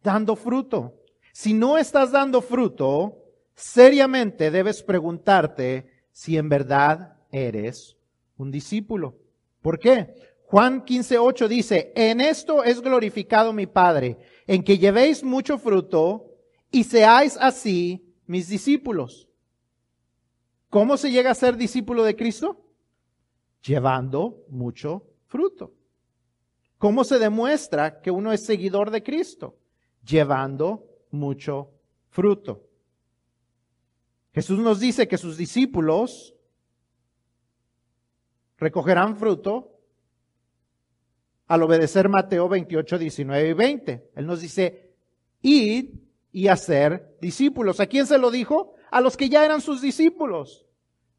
Dando fruto. Si no estás dando fruto, seriamente debes preguntarte si en verdad eres un discípulo. ¿Por qué? Juan 15:8 dice, en esto es glorificado mi Padre, en que llevéis mucho fruto y seáis así mis discípulos. ¿Cómo se llega a ser discípulo de Cristo? Llevando mucho fruto. ¿Cómo se demuestra que uno es seguidor de Cristo? Llevando mucho fruto. Jesús nos dice que sus discípulos recogerán fruto al obedecer Mateo 28, 19 y 20. Él nos dice, id y hacer discípulos. ¿A quién se lo dijo? A los que ya eran sus discípulos.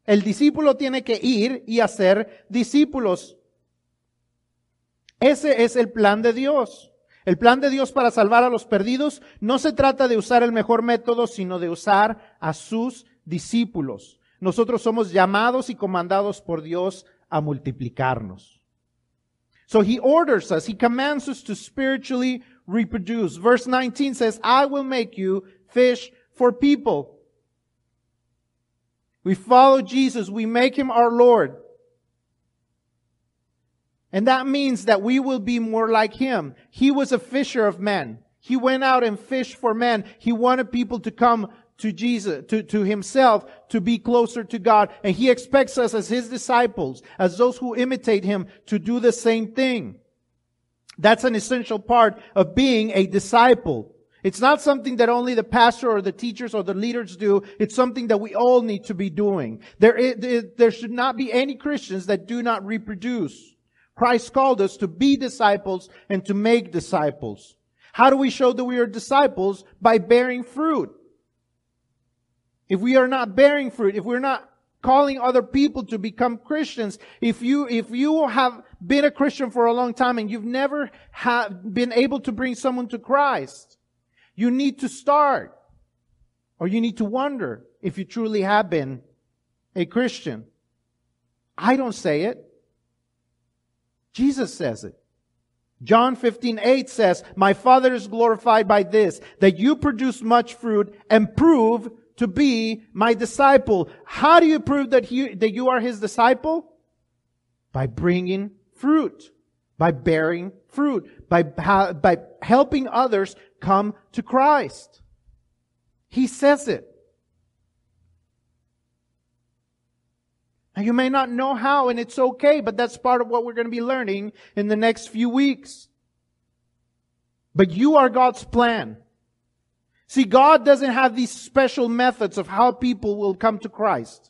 El discípulo tiene que ir y hacer discípulos. Ese es el plan de Dios. El plan de Dios para salvar a los perdidos no se trata de usar el mejor método, sino de usar a sus discípulos. Nosotros somos llamados y comandados por Dios a multiplicarnos. So he orders us, he commands us to spiritually reproduce. Verse 19 says, I will make you fish for people. We follow Jesus, we make him our Lord. And that means that we will be more like him. He was a fisher of men. He went out and fished for men. He wanted people to come to Jesus, to, to himself, to be closer to God. And he expects us as his disciples, as those who imitate him, to do the same thing. That's an essential part of being a disciple. It's not something that only the pastor or the teachers or the leaders do. It's something that we all need to be doing. There, is, there should not be any Christians that do not reproduce. Christ called us to be disciples and to make disciples. How do we show that we are disciples? By bearing fruit. If we are not bearing fruit, if we're not calling other people to become Christians, if you, if you have been a Christian for a long time and you've never have been able to bring someone to Christ, you need to start. Or you need to wonder if you truly have been a Christian. I don't say it. Jesus says it. John 15, 8 says, My Father is glorified by this, that you produce much fruit and prove to be my disciple. How do you prove that, he, that you are his disciple? By bringing fruit, by bearing fruit, by, by helping others come to Christ. He says it. Now you may not know how and it's okay, but that's part of what we're going to be learning in the next few weeks. But you are God's plan. See, God doesn't have these special methods of how people will come to Christ.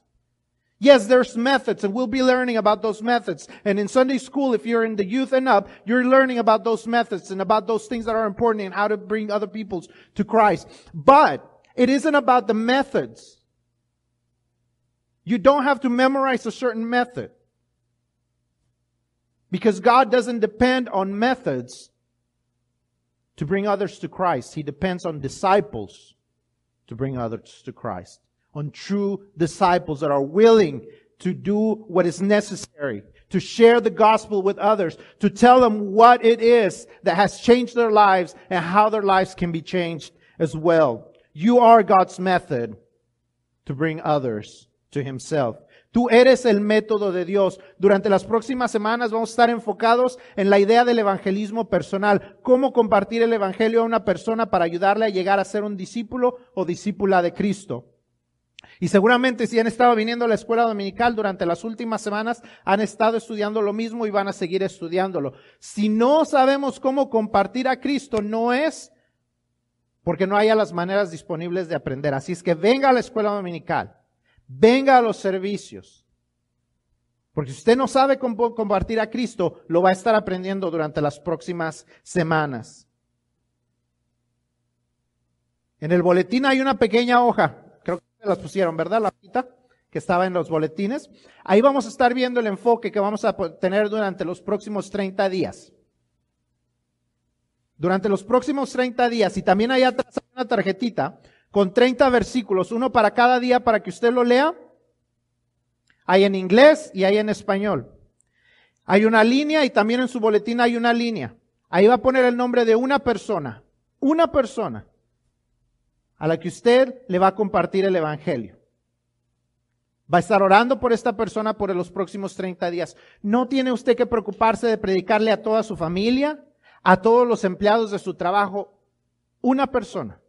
Yes, there's methods and we'll be learning about those methods. And in Sunday school, if you're in the youth and up, you're learning about those methods and about those things that are important and how to bring other people to Christ. But it isn't about the methods. You don't have to memorize a certain method. Because God doesn't depend on methods to bring others to Christ. He depends on disciples to bring others to Christ. On true disciples that are willing to do what is necessary, to share the gospel with others, to tell them what it is that has changed their lives and how their lives can be changed as well. You are God's method to bring others to Himself. Tú eres el método de Dios. Durante las próximas semanas vamos a estar enfocados en la idea del evangelismo personal, cómo compartir el evangelio a una persona para ayudarle a llegar a ser un discípulo o discípula de Cristo. Y seguramente si han estado viniendo a la escuela dominical durante las últimas semanas, han estado estudiando lo mismo y van a seguir estudiándolo. Si no sabemos cómo compartir a Cristo, no es porque no haya las maneras disponibles de aprender. Así es que venga a la escuela dominical, venga a los servicios. Porque si usted no sabe cómo compartir a Cristo, lo va a estar aprendiendo durante las próximas semanas. En el boletín hay una pequeña hoja, creo que las pusieron, ¿verdad? La hojita que estaba en los boletines. Ahí vamos a estar viendo el enfoque que vamos a tener durante los próximos 30 días durante los próximos 30 días, y también hay atrás una tarjetita con 30 versículos, uno para cada día para que usted lo lea. Hay en inglés y hay en español. Hay una línea y también en su boletín hay una línea. Ahí va a poner el nombre de una persona, una persona a la que usted le va a compartir el Evangelio. Va a estar orando por esta persona por los próximos 30 días. No tiene usted que preocuparse de predicarle a toda su familia, a todos los empleados de su trabajo una persona.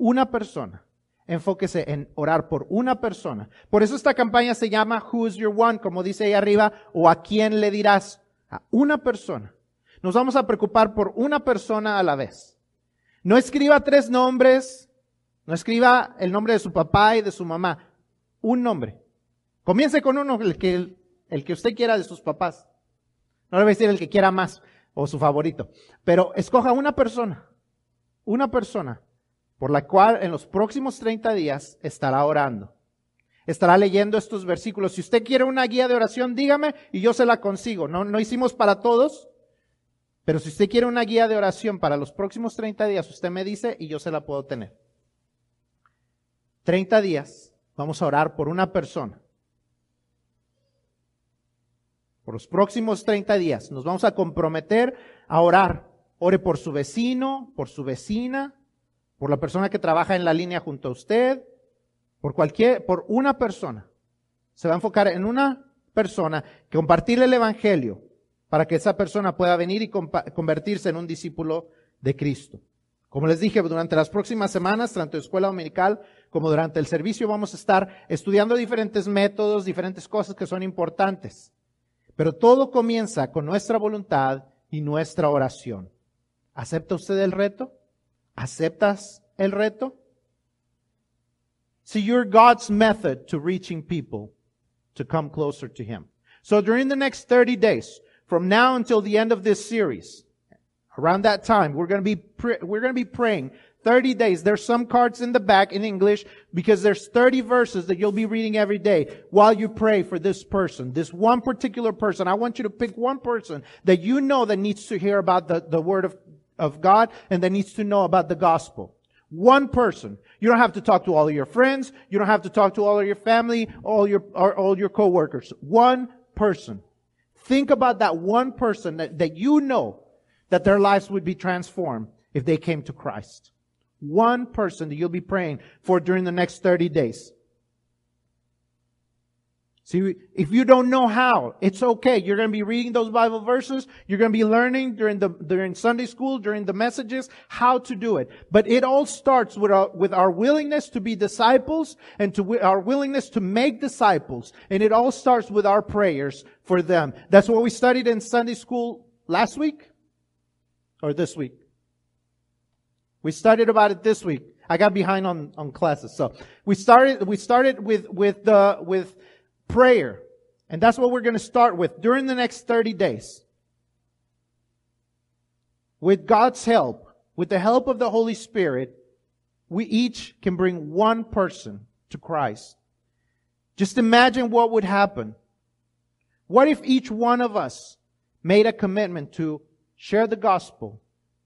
Una persona. Enfóquese en orar por una persona. Por eso esta campaña se llama Who's Your One, como dice ahí arriba, o a quién le dirás. A una persona. Nos vamos a preocupar por una persona a la vez. No escriba tres nombres, no escriba el nombre de su papá y de su mamá. Un nombre. Comience con uno, el que, el que usted quiera de sus papás. No le voy a decir el que quiera más o su favorito. Pero escoja una persona, una persona por la cual en los próximos 30 días estará orando. Estará leyendo estos versículos. Si usted quiere una guía de oración, dígame y yo se la consigo. No, no hicimos para todos, pero si usted quiere una guía de oración para los próximos 30 días, usted me dice y yo se la puedo tener. 30 días vamos a orar por una persona por los próximos 30 días, nos vamos a comprometer a orar. Ore por su vecino, por su vecina, por la persona que trabaja en la línea junto a usted, por cualquier, por una persona. Se va a enfocar en una persona, que compartirle el evangelio para que esa persona pueda venir y convertirse en un discípulo de Cristo. Como les dije, durante las próximas semanas, tanto en escuela dominical como durante el servicio, vamos a estar estudiando diferentes métodos, diferentes cosas que son importantes. Pero todo comienza con nuestra voluntad y nuestra oración. ¿Acepta usted el reto? ¿Aceptas el reto? See, you're God's method to reaching people to come closer to Him. So during the next 30 days, from now until the end of this series, around that time, we're going to be, we're going to be praying 30 days. There's some cards in the back in English because there's 30 verses that you'll be reading every day while you pray for this person, this one particular person. I want you to pick one person that you know that needs to hear about the, the word of, of God and that needs to know about the gospel. One person. You don't have to talk to all of your friends. You don't have to talk to all of your family, all your, or all your coworkers. One person. Think about that one person that, that you know that their lives would be transformed if they came to Christ. One person that you'll be praying for during the next 30 days. See, if you don't know how, it's okay. You're going to be reading those Bible verses. You're going to be learning during the, during Sunday school, during the messages, how to do it. But it all starts with our, with our willingness to be disciples and to our willingness to make disciples. And it all starts with our prayers for them. That's what we studied in Sunday school last week or this week. We studied about it this week. I got behind on, on classes. So we started, we started with, with the, with prayer. And that's what we're going to start with during the next 30 days. With God's help, with the help of the Holy Spirit, we each can bring one person to Christ. Just imagine what would happen. What if each one of us made a commitment to share the gospel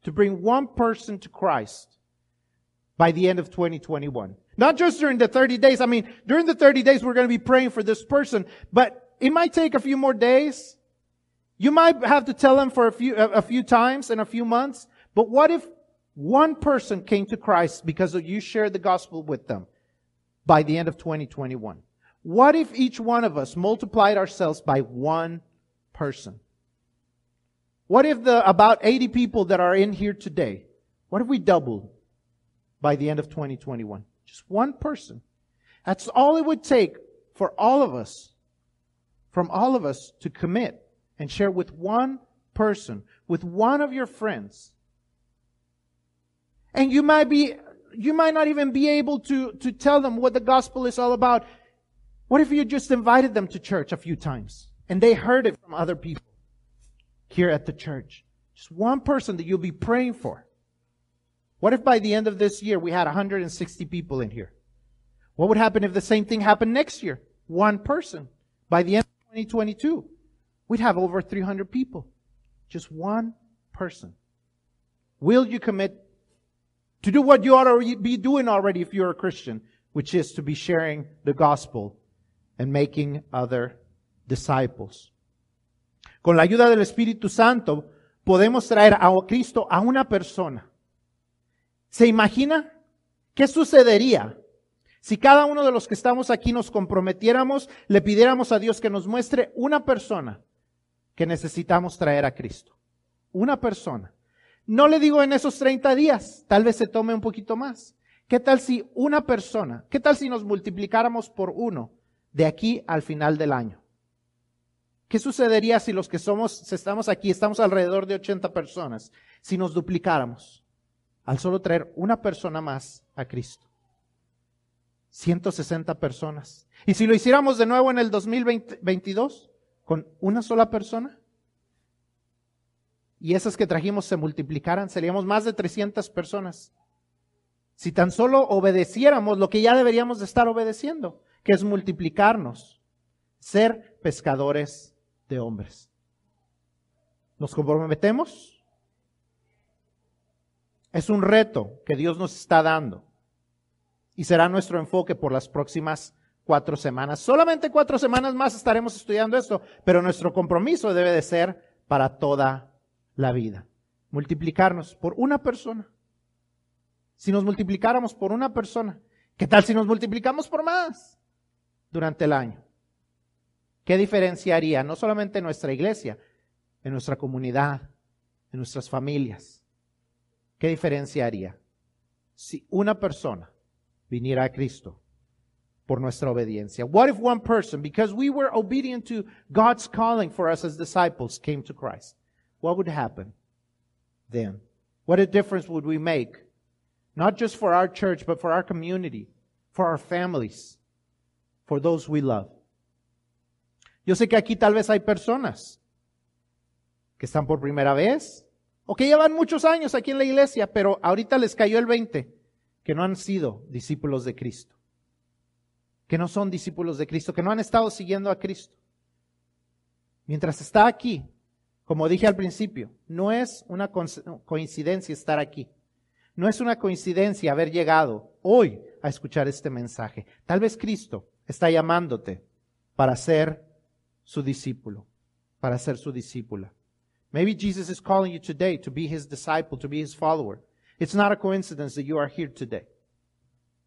to bring one person to Christ by the end of 2021. Not just during the 30 days. I mean, during the 30 days, we're going to be praying for this person, but it might take a few more days. You might have to tell them for a few, a, few times in a few months. But what if one person came to Christ because you shared the gospel with them by the end of 2021? What if each one of us multiplied ourselves by one person? What if the about 80 people that are in here today, what if we doubled by the end of 2021? Just one person. That's all it would take for all of us, from all of us to commit and share with one person, with one of your friends. And you might be, you might not even be able to, to tell them what the gospel is all about. What if you just invited them to church a few times and they heard it from other people here at the church? Just one person that you'll be praying for. What if by the end of this year we had 160 people in here? What would happen if the same thing happened next year? One person. By the end of 2022, we'd have over 300 people. Just one person. Will you commit to do what you ought to be doing already if you're a Christian, which is to be sharing the gospel and making other disciples? Con la ayuda del Espíritu Santo, podemos traer a Cristo a una persona. ¿Se imagina qué sucedería si cada uno de los que estamos aquí nos comprometiéramos, le pidiéramos a Dios que nos muestre una persona que necesitamos traer a Cristo? Una persona. No le digo en esos 30 días, tal vez se tome un poquito más. ¿Qué tal si una persona, qué tal si nos multiplicáramos por uno de aquí al final del año? ¿Qué sucedería si los que somos, estamos aquí, estamos alrededor de 80 personas, si nos duplicáramos al solo traer una persona más a Cristo? 160 personas. ¿Y si lo hiciéramos de nuevo en el 2022 con una sola persona? Y esas que trajimos se multiplicaran, seríamos más de 300 personas. Si tan solo obedeciéramos lo que ya deberíamos de estar obedeciendo, que es multiplicarnos, ser pescadores de hombres. ¿Nos comprometemos? Es un reto que Dios nos está dando y será nuestro enfoque por las próximas cuatro semanas. Solamente cuatro semanas más estaremos estudiando esto, pero nuestro compromiso debe de ser para toda la vida. Multiplicarnos por una persona. Si nos multiplicáramos por una persona, ¿qué tal si nos multiplicamos por más durante el año? ¿Qué diferencia haría? No solamente en nuestra iglesia, en nuestra comunidad, en nuestras familias. ¿Qué diferencia haría? Si una persona viniera a Cristo por nuestra obediencia. What if one person, because we were obedient to God's calling for us as disciples, came to Christ? What would happen then? What a difference would we make? Not just for our church, but for our community, for our families, for those we love. Yo sé que aquí tal vez hay personas que están por primera vez o que llevan muchos años aquí en la iglesia, pero ahorita les cayó el 20 que no han sido discípulos de Cristo, que no son discípulos de Cristo, que no han estado siguiendo a Cristo. Mientras está aquí, como dije al principio, no es una coincidencia estar aquí. No es una coincidencia haber llegado hoy a escuchar este mensaje. Tal vez Cristo está llamándote para ser su discípulo, para ser su discípula. Maybe Jesus is calling you today to be his disciple, to be his follower. It's not a coincidence that you are here today.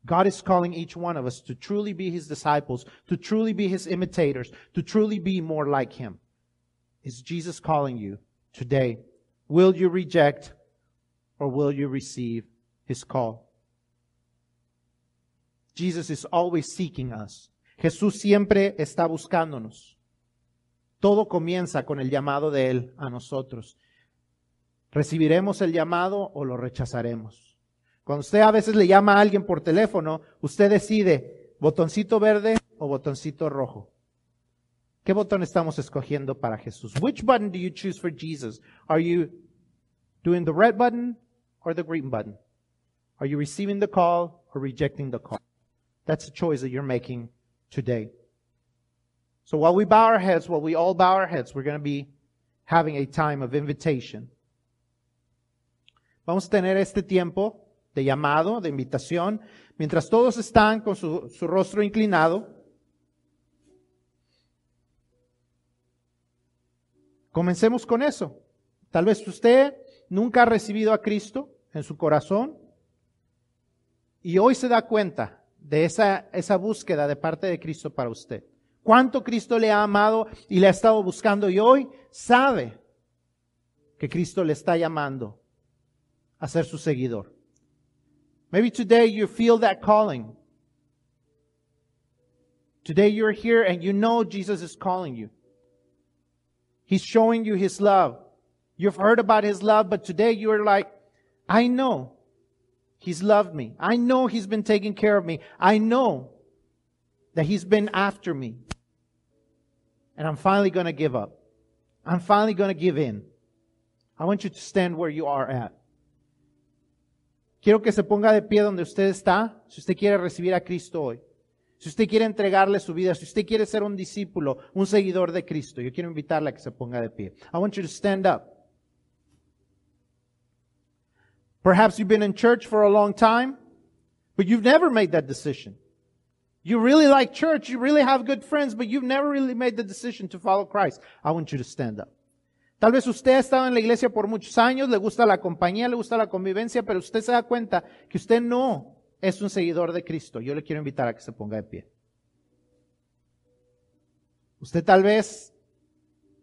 God is calling each one of us to truly be His disciples, to truly be His imitators, to truly be more like Him. Is Jesus calling you today? Will you reject or will you receive His call? Jesus is always seeking us. Jesús siempre está buscándonos. Todo comienza con el llamado de Él a nosotros. ¿Recibiremos el llamado o lo rechazaremos? Cuando usted a veces le llama a alguien por teléfono, usted decide botoncito verde o botoncito rojo. ¿Qué botón estamos escogiendo para Jesús? Which button do you choose for Jesus? Are you doing the red button or the green button? Are you receiving the call or rejecting the call? That's a choice that you're making today. So while we bow our heads, while we all bow our heads, we're going to be having a time of invitation. Vamos a tener este tiempo de llamado, de invitación, mientras todos están con su, rostro inclinado. Comencemos con eso. Tal vez usted nunca ha recibido a Cristo en su corazón y hoy se da cuenta de esa, esa búsqueda de parte de Cristo para usted. Cuánto Cristo le ha amado y le ha estado buscando y hoy sabe que Cristo le está llamando a ser su seguidor. Maybe today you feel that calling. Today you're here and you know Jesus is calling you. He's showing you his love. You've heard about his love, but today you're like, I know He's loved me. I know He's been taking care of me. I know that He's been after me. And I'm finally going to give up. I'm finally going to give in. I want you to stand where you are at. Quiero que se ponga de pie donde usted está, si usted quiere recibir a Cristo hoy. Si usted quiere entregarle su vida, si usted quiere ser un discípulo, un seguidor de Cristo, yo quiero invitarle a que se ponga de pie. I want you to stand up. Perhaps you've been in church for a long time, but you've never made that decision. You really like church, you really have good friends, but you've never really made the decision to follow Christ. I want you to stand up. Tal vez usted ha estado en la iglesia por muchos años, le gusta la compañía, le gusta la convivencia, pero usted se da cuenta que usted no es un seguidor de Cristo, yo le quiero invitar a que se ponga de pie. Usted tal vez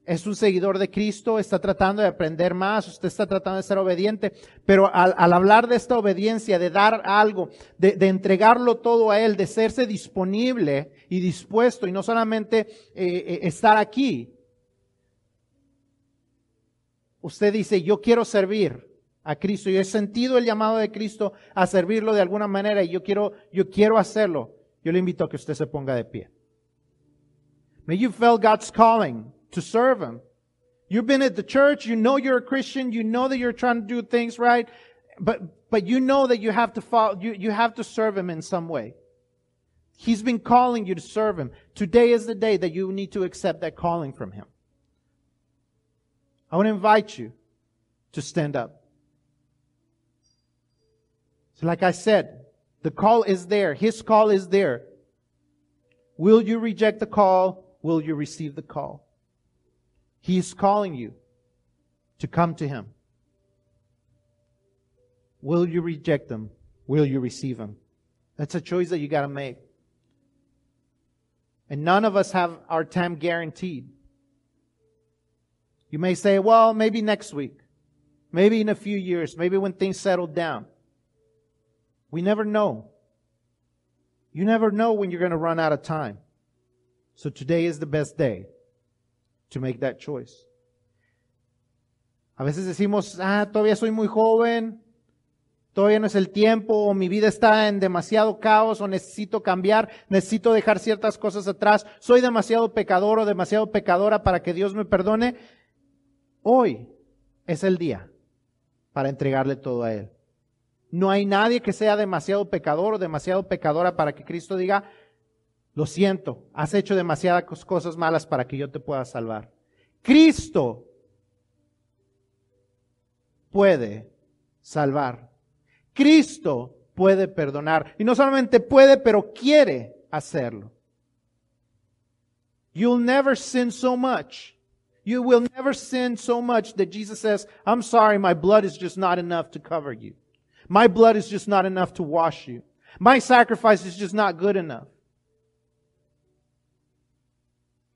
es un seguidor de Cristo, está tratando de aprender más, usted está tratando de ser obediente, pero al, hablar de esta obediencia, de dar algo, de, entregarlo todo a Él, de serse disponible y dispuesto y no solamente eh, eh, estar aquí, usted dice, yo quiero servir, a Cristo. Yo he sentido el llamado de Cristo a servirlo de alguna manera y yo quiero, yo quiero hacerlo. Yo le invito a que usted se ponga de pie. May you feel God's calling to serve Him. You've been at the church, you know you're a Christian, you know that you're trying to do things right, but, but you know that you have to follow, you, you have to serve Him in some way. He's been calling you to serve Him. Today is the day that you need to accept that calling from Him. I want to invite you to stand up. So like I said, the call is there. His call is there. Will you reject the call? Will you receive the call? He is calling you to come to Him. Will you reject Him? Will you receive Him? That's a choice that you gotta make. And none of us have our time guaranteed. You may say, well, maybe next week. Maybe in a few years. Maybe when things settle down. We never know. You never know when you're going to run out of time. So today is the best day to make that choice. A veces decimos, ah, todavía soy muy joven, todavía no es el tiempo, o mi vida está en demasiado caos, o necesito cambiar, necesito dejar ciertas cosas atrás, soy demasiado pecador o demasiado pecadora para que Dios me perdone. Hoy es el día para entregarle todo a Él. No hay nadie que sea demasiado pecador o demasiado pecadora para que Cristo diga, lo siento, has hecho demasiadas cosas malas para que yo te pueda salvar. Cristo puede salvar. Cristo puede perdonar. Y no solamente puede, pero quiere hacerlo. You'll never sin so much. You will never sin so much that Jesus says, I'm sorry, my blood is just not enough to cover you. My blood is just not enough to wash you. My sacrifice is just not good enough.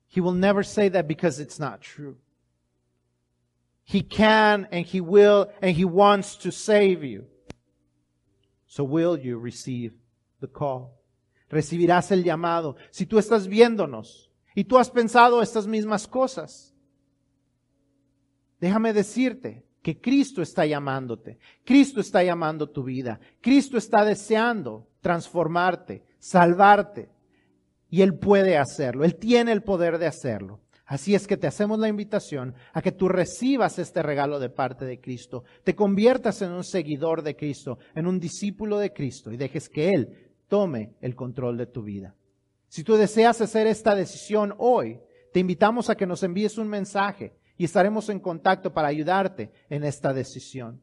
He will never say that because it's not true. He can and He will and He wants to save you. So will you receive the call? Recibirás el llamado. Si tú estás viéndonos y tú has pensado estas mismas cosas, déjame decirte que Cristo está llamándote, Cristo está llamando tu vida, Cristo está deseando transformarte, salvarte, y Él puede hacerlo, Él tiene el poder de hacerlo. Así es que te hacemos la invitación a que tú recibas este regalo de parte de Cristo, te conviertas en un seguidor de Cristo, en un discípulo de Cristo y dejes que Él tome el control de tu vida. Si tú deseas hacer esta decisión hoy, te invitamos a que nos envíes un mensaje y estaremos en contacto para ayudarte en esta decisión.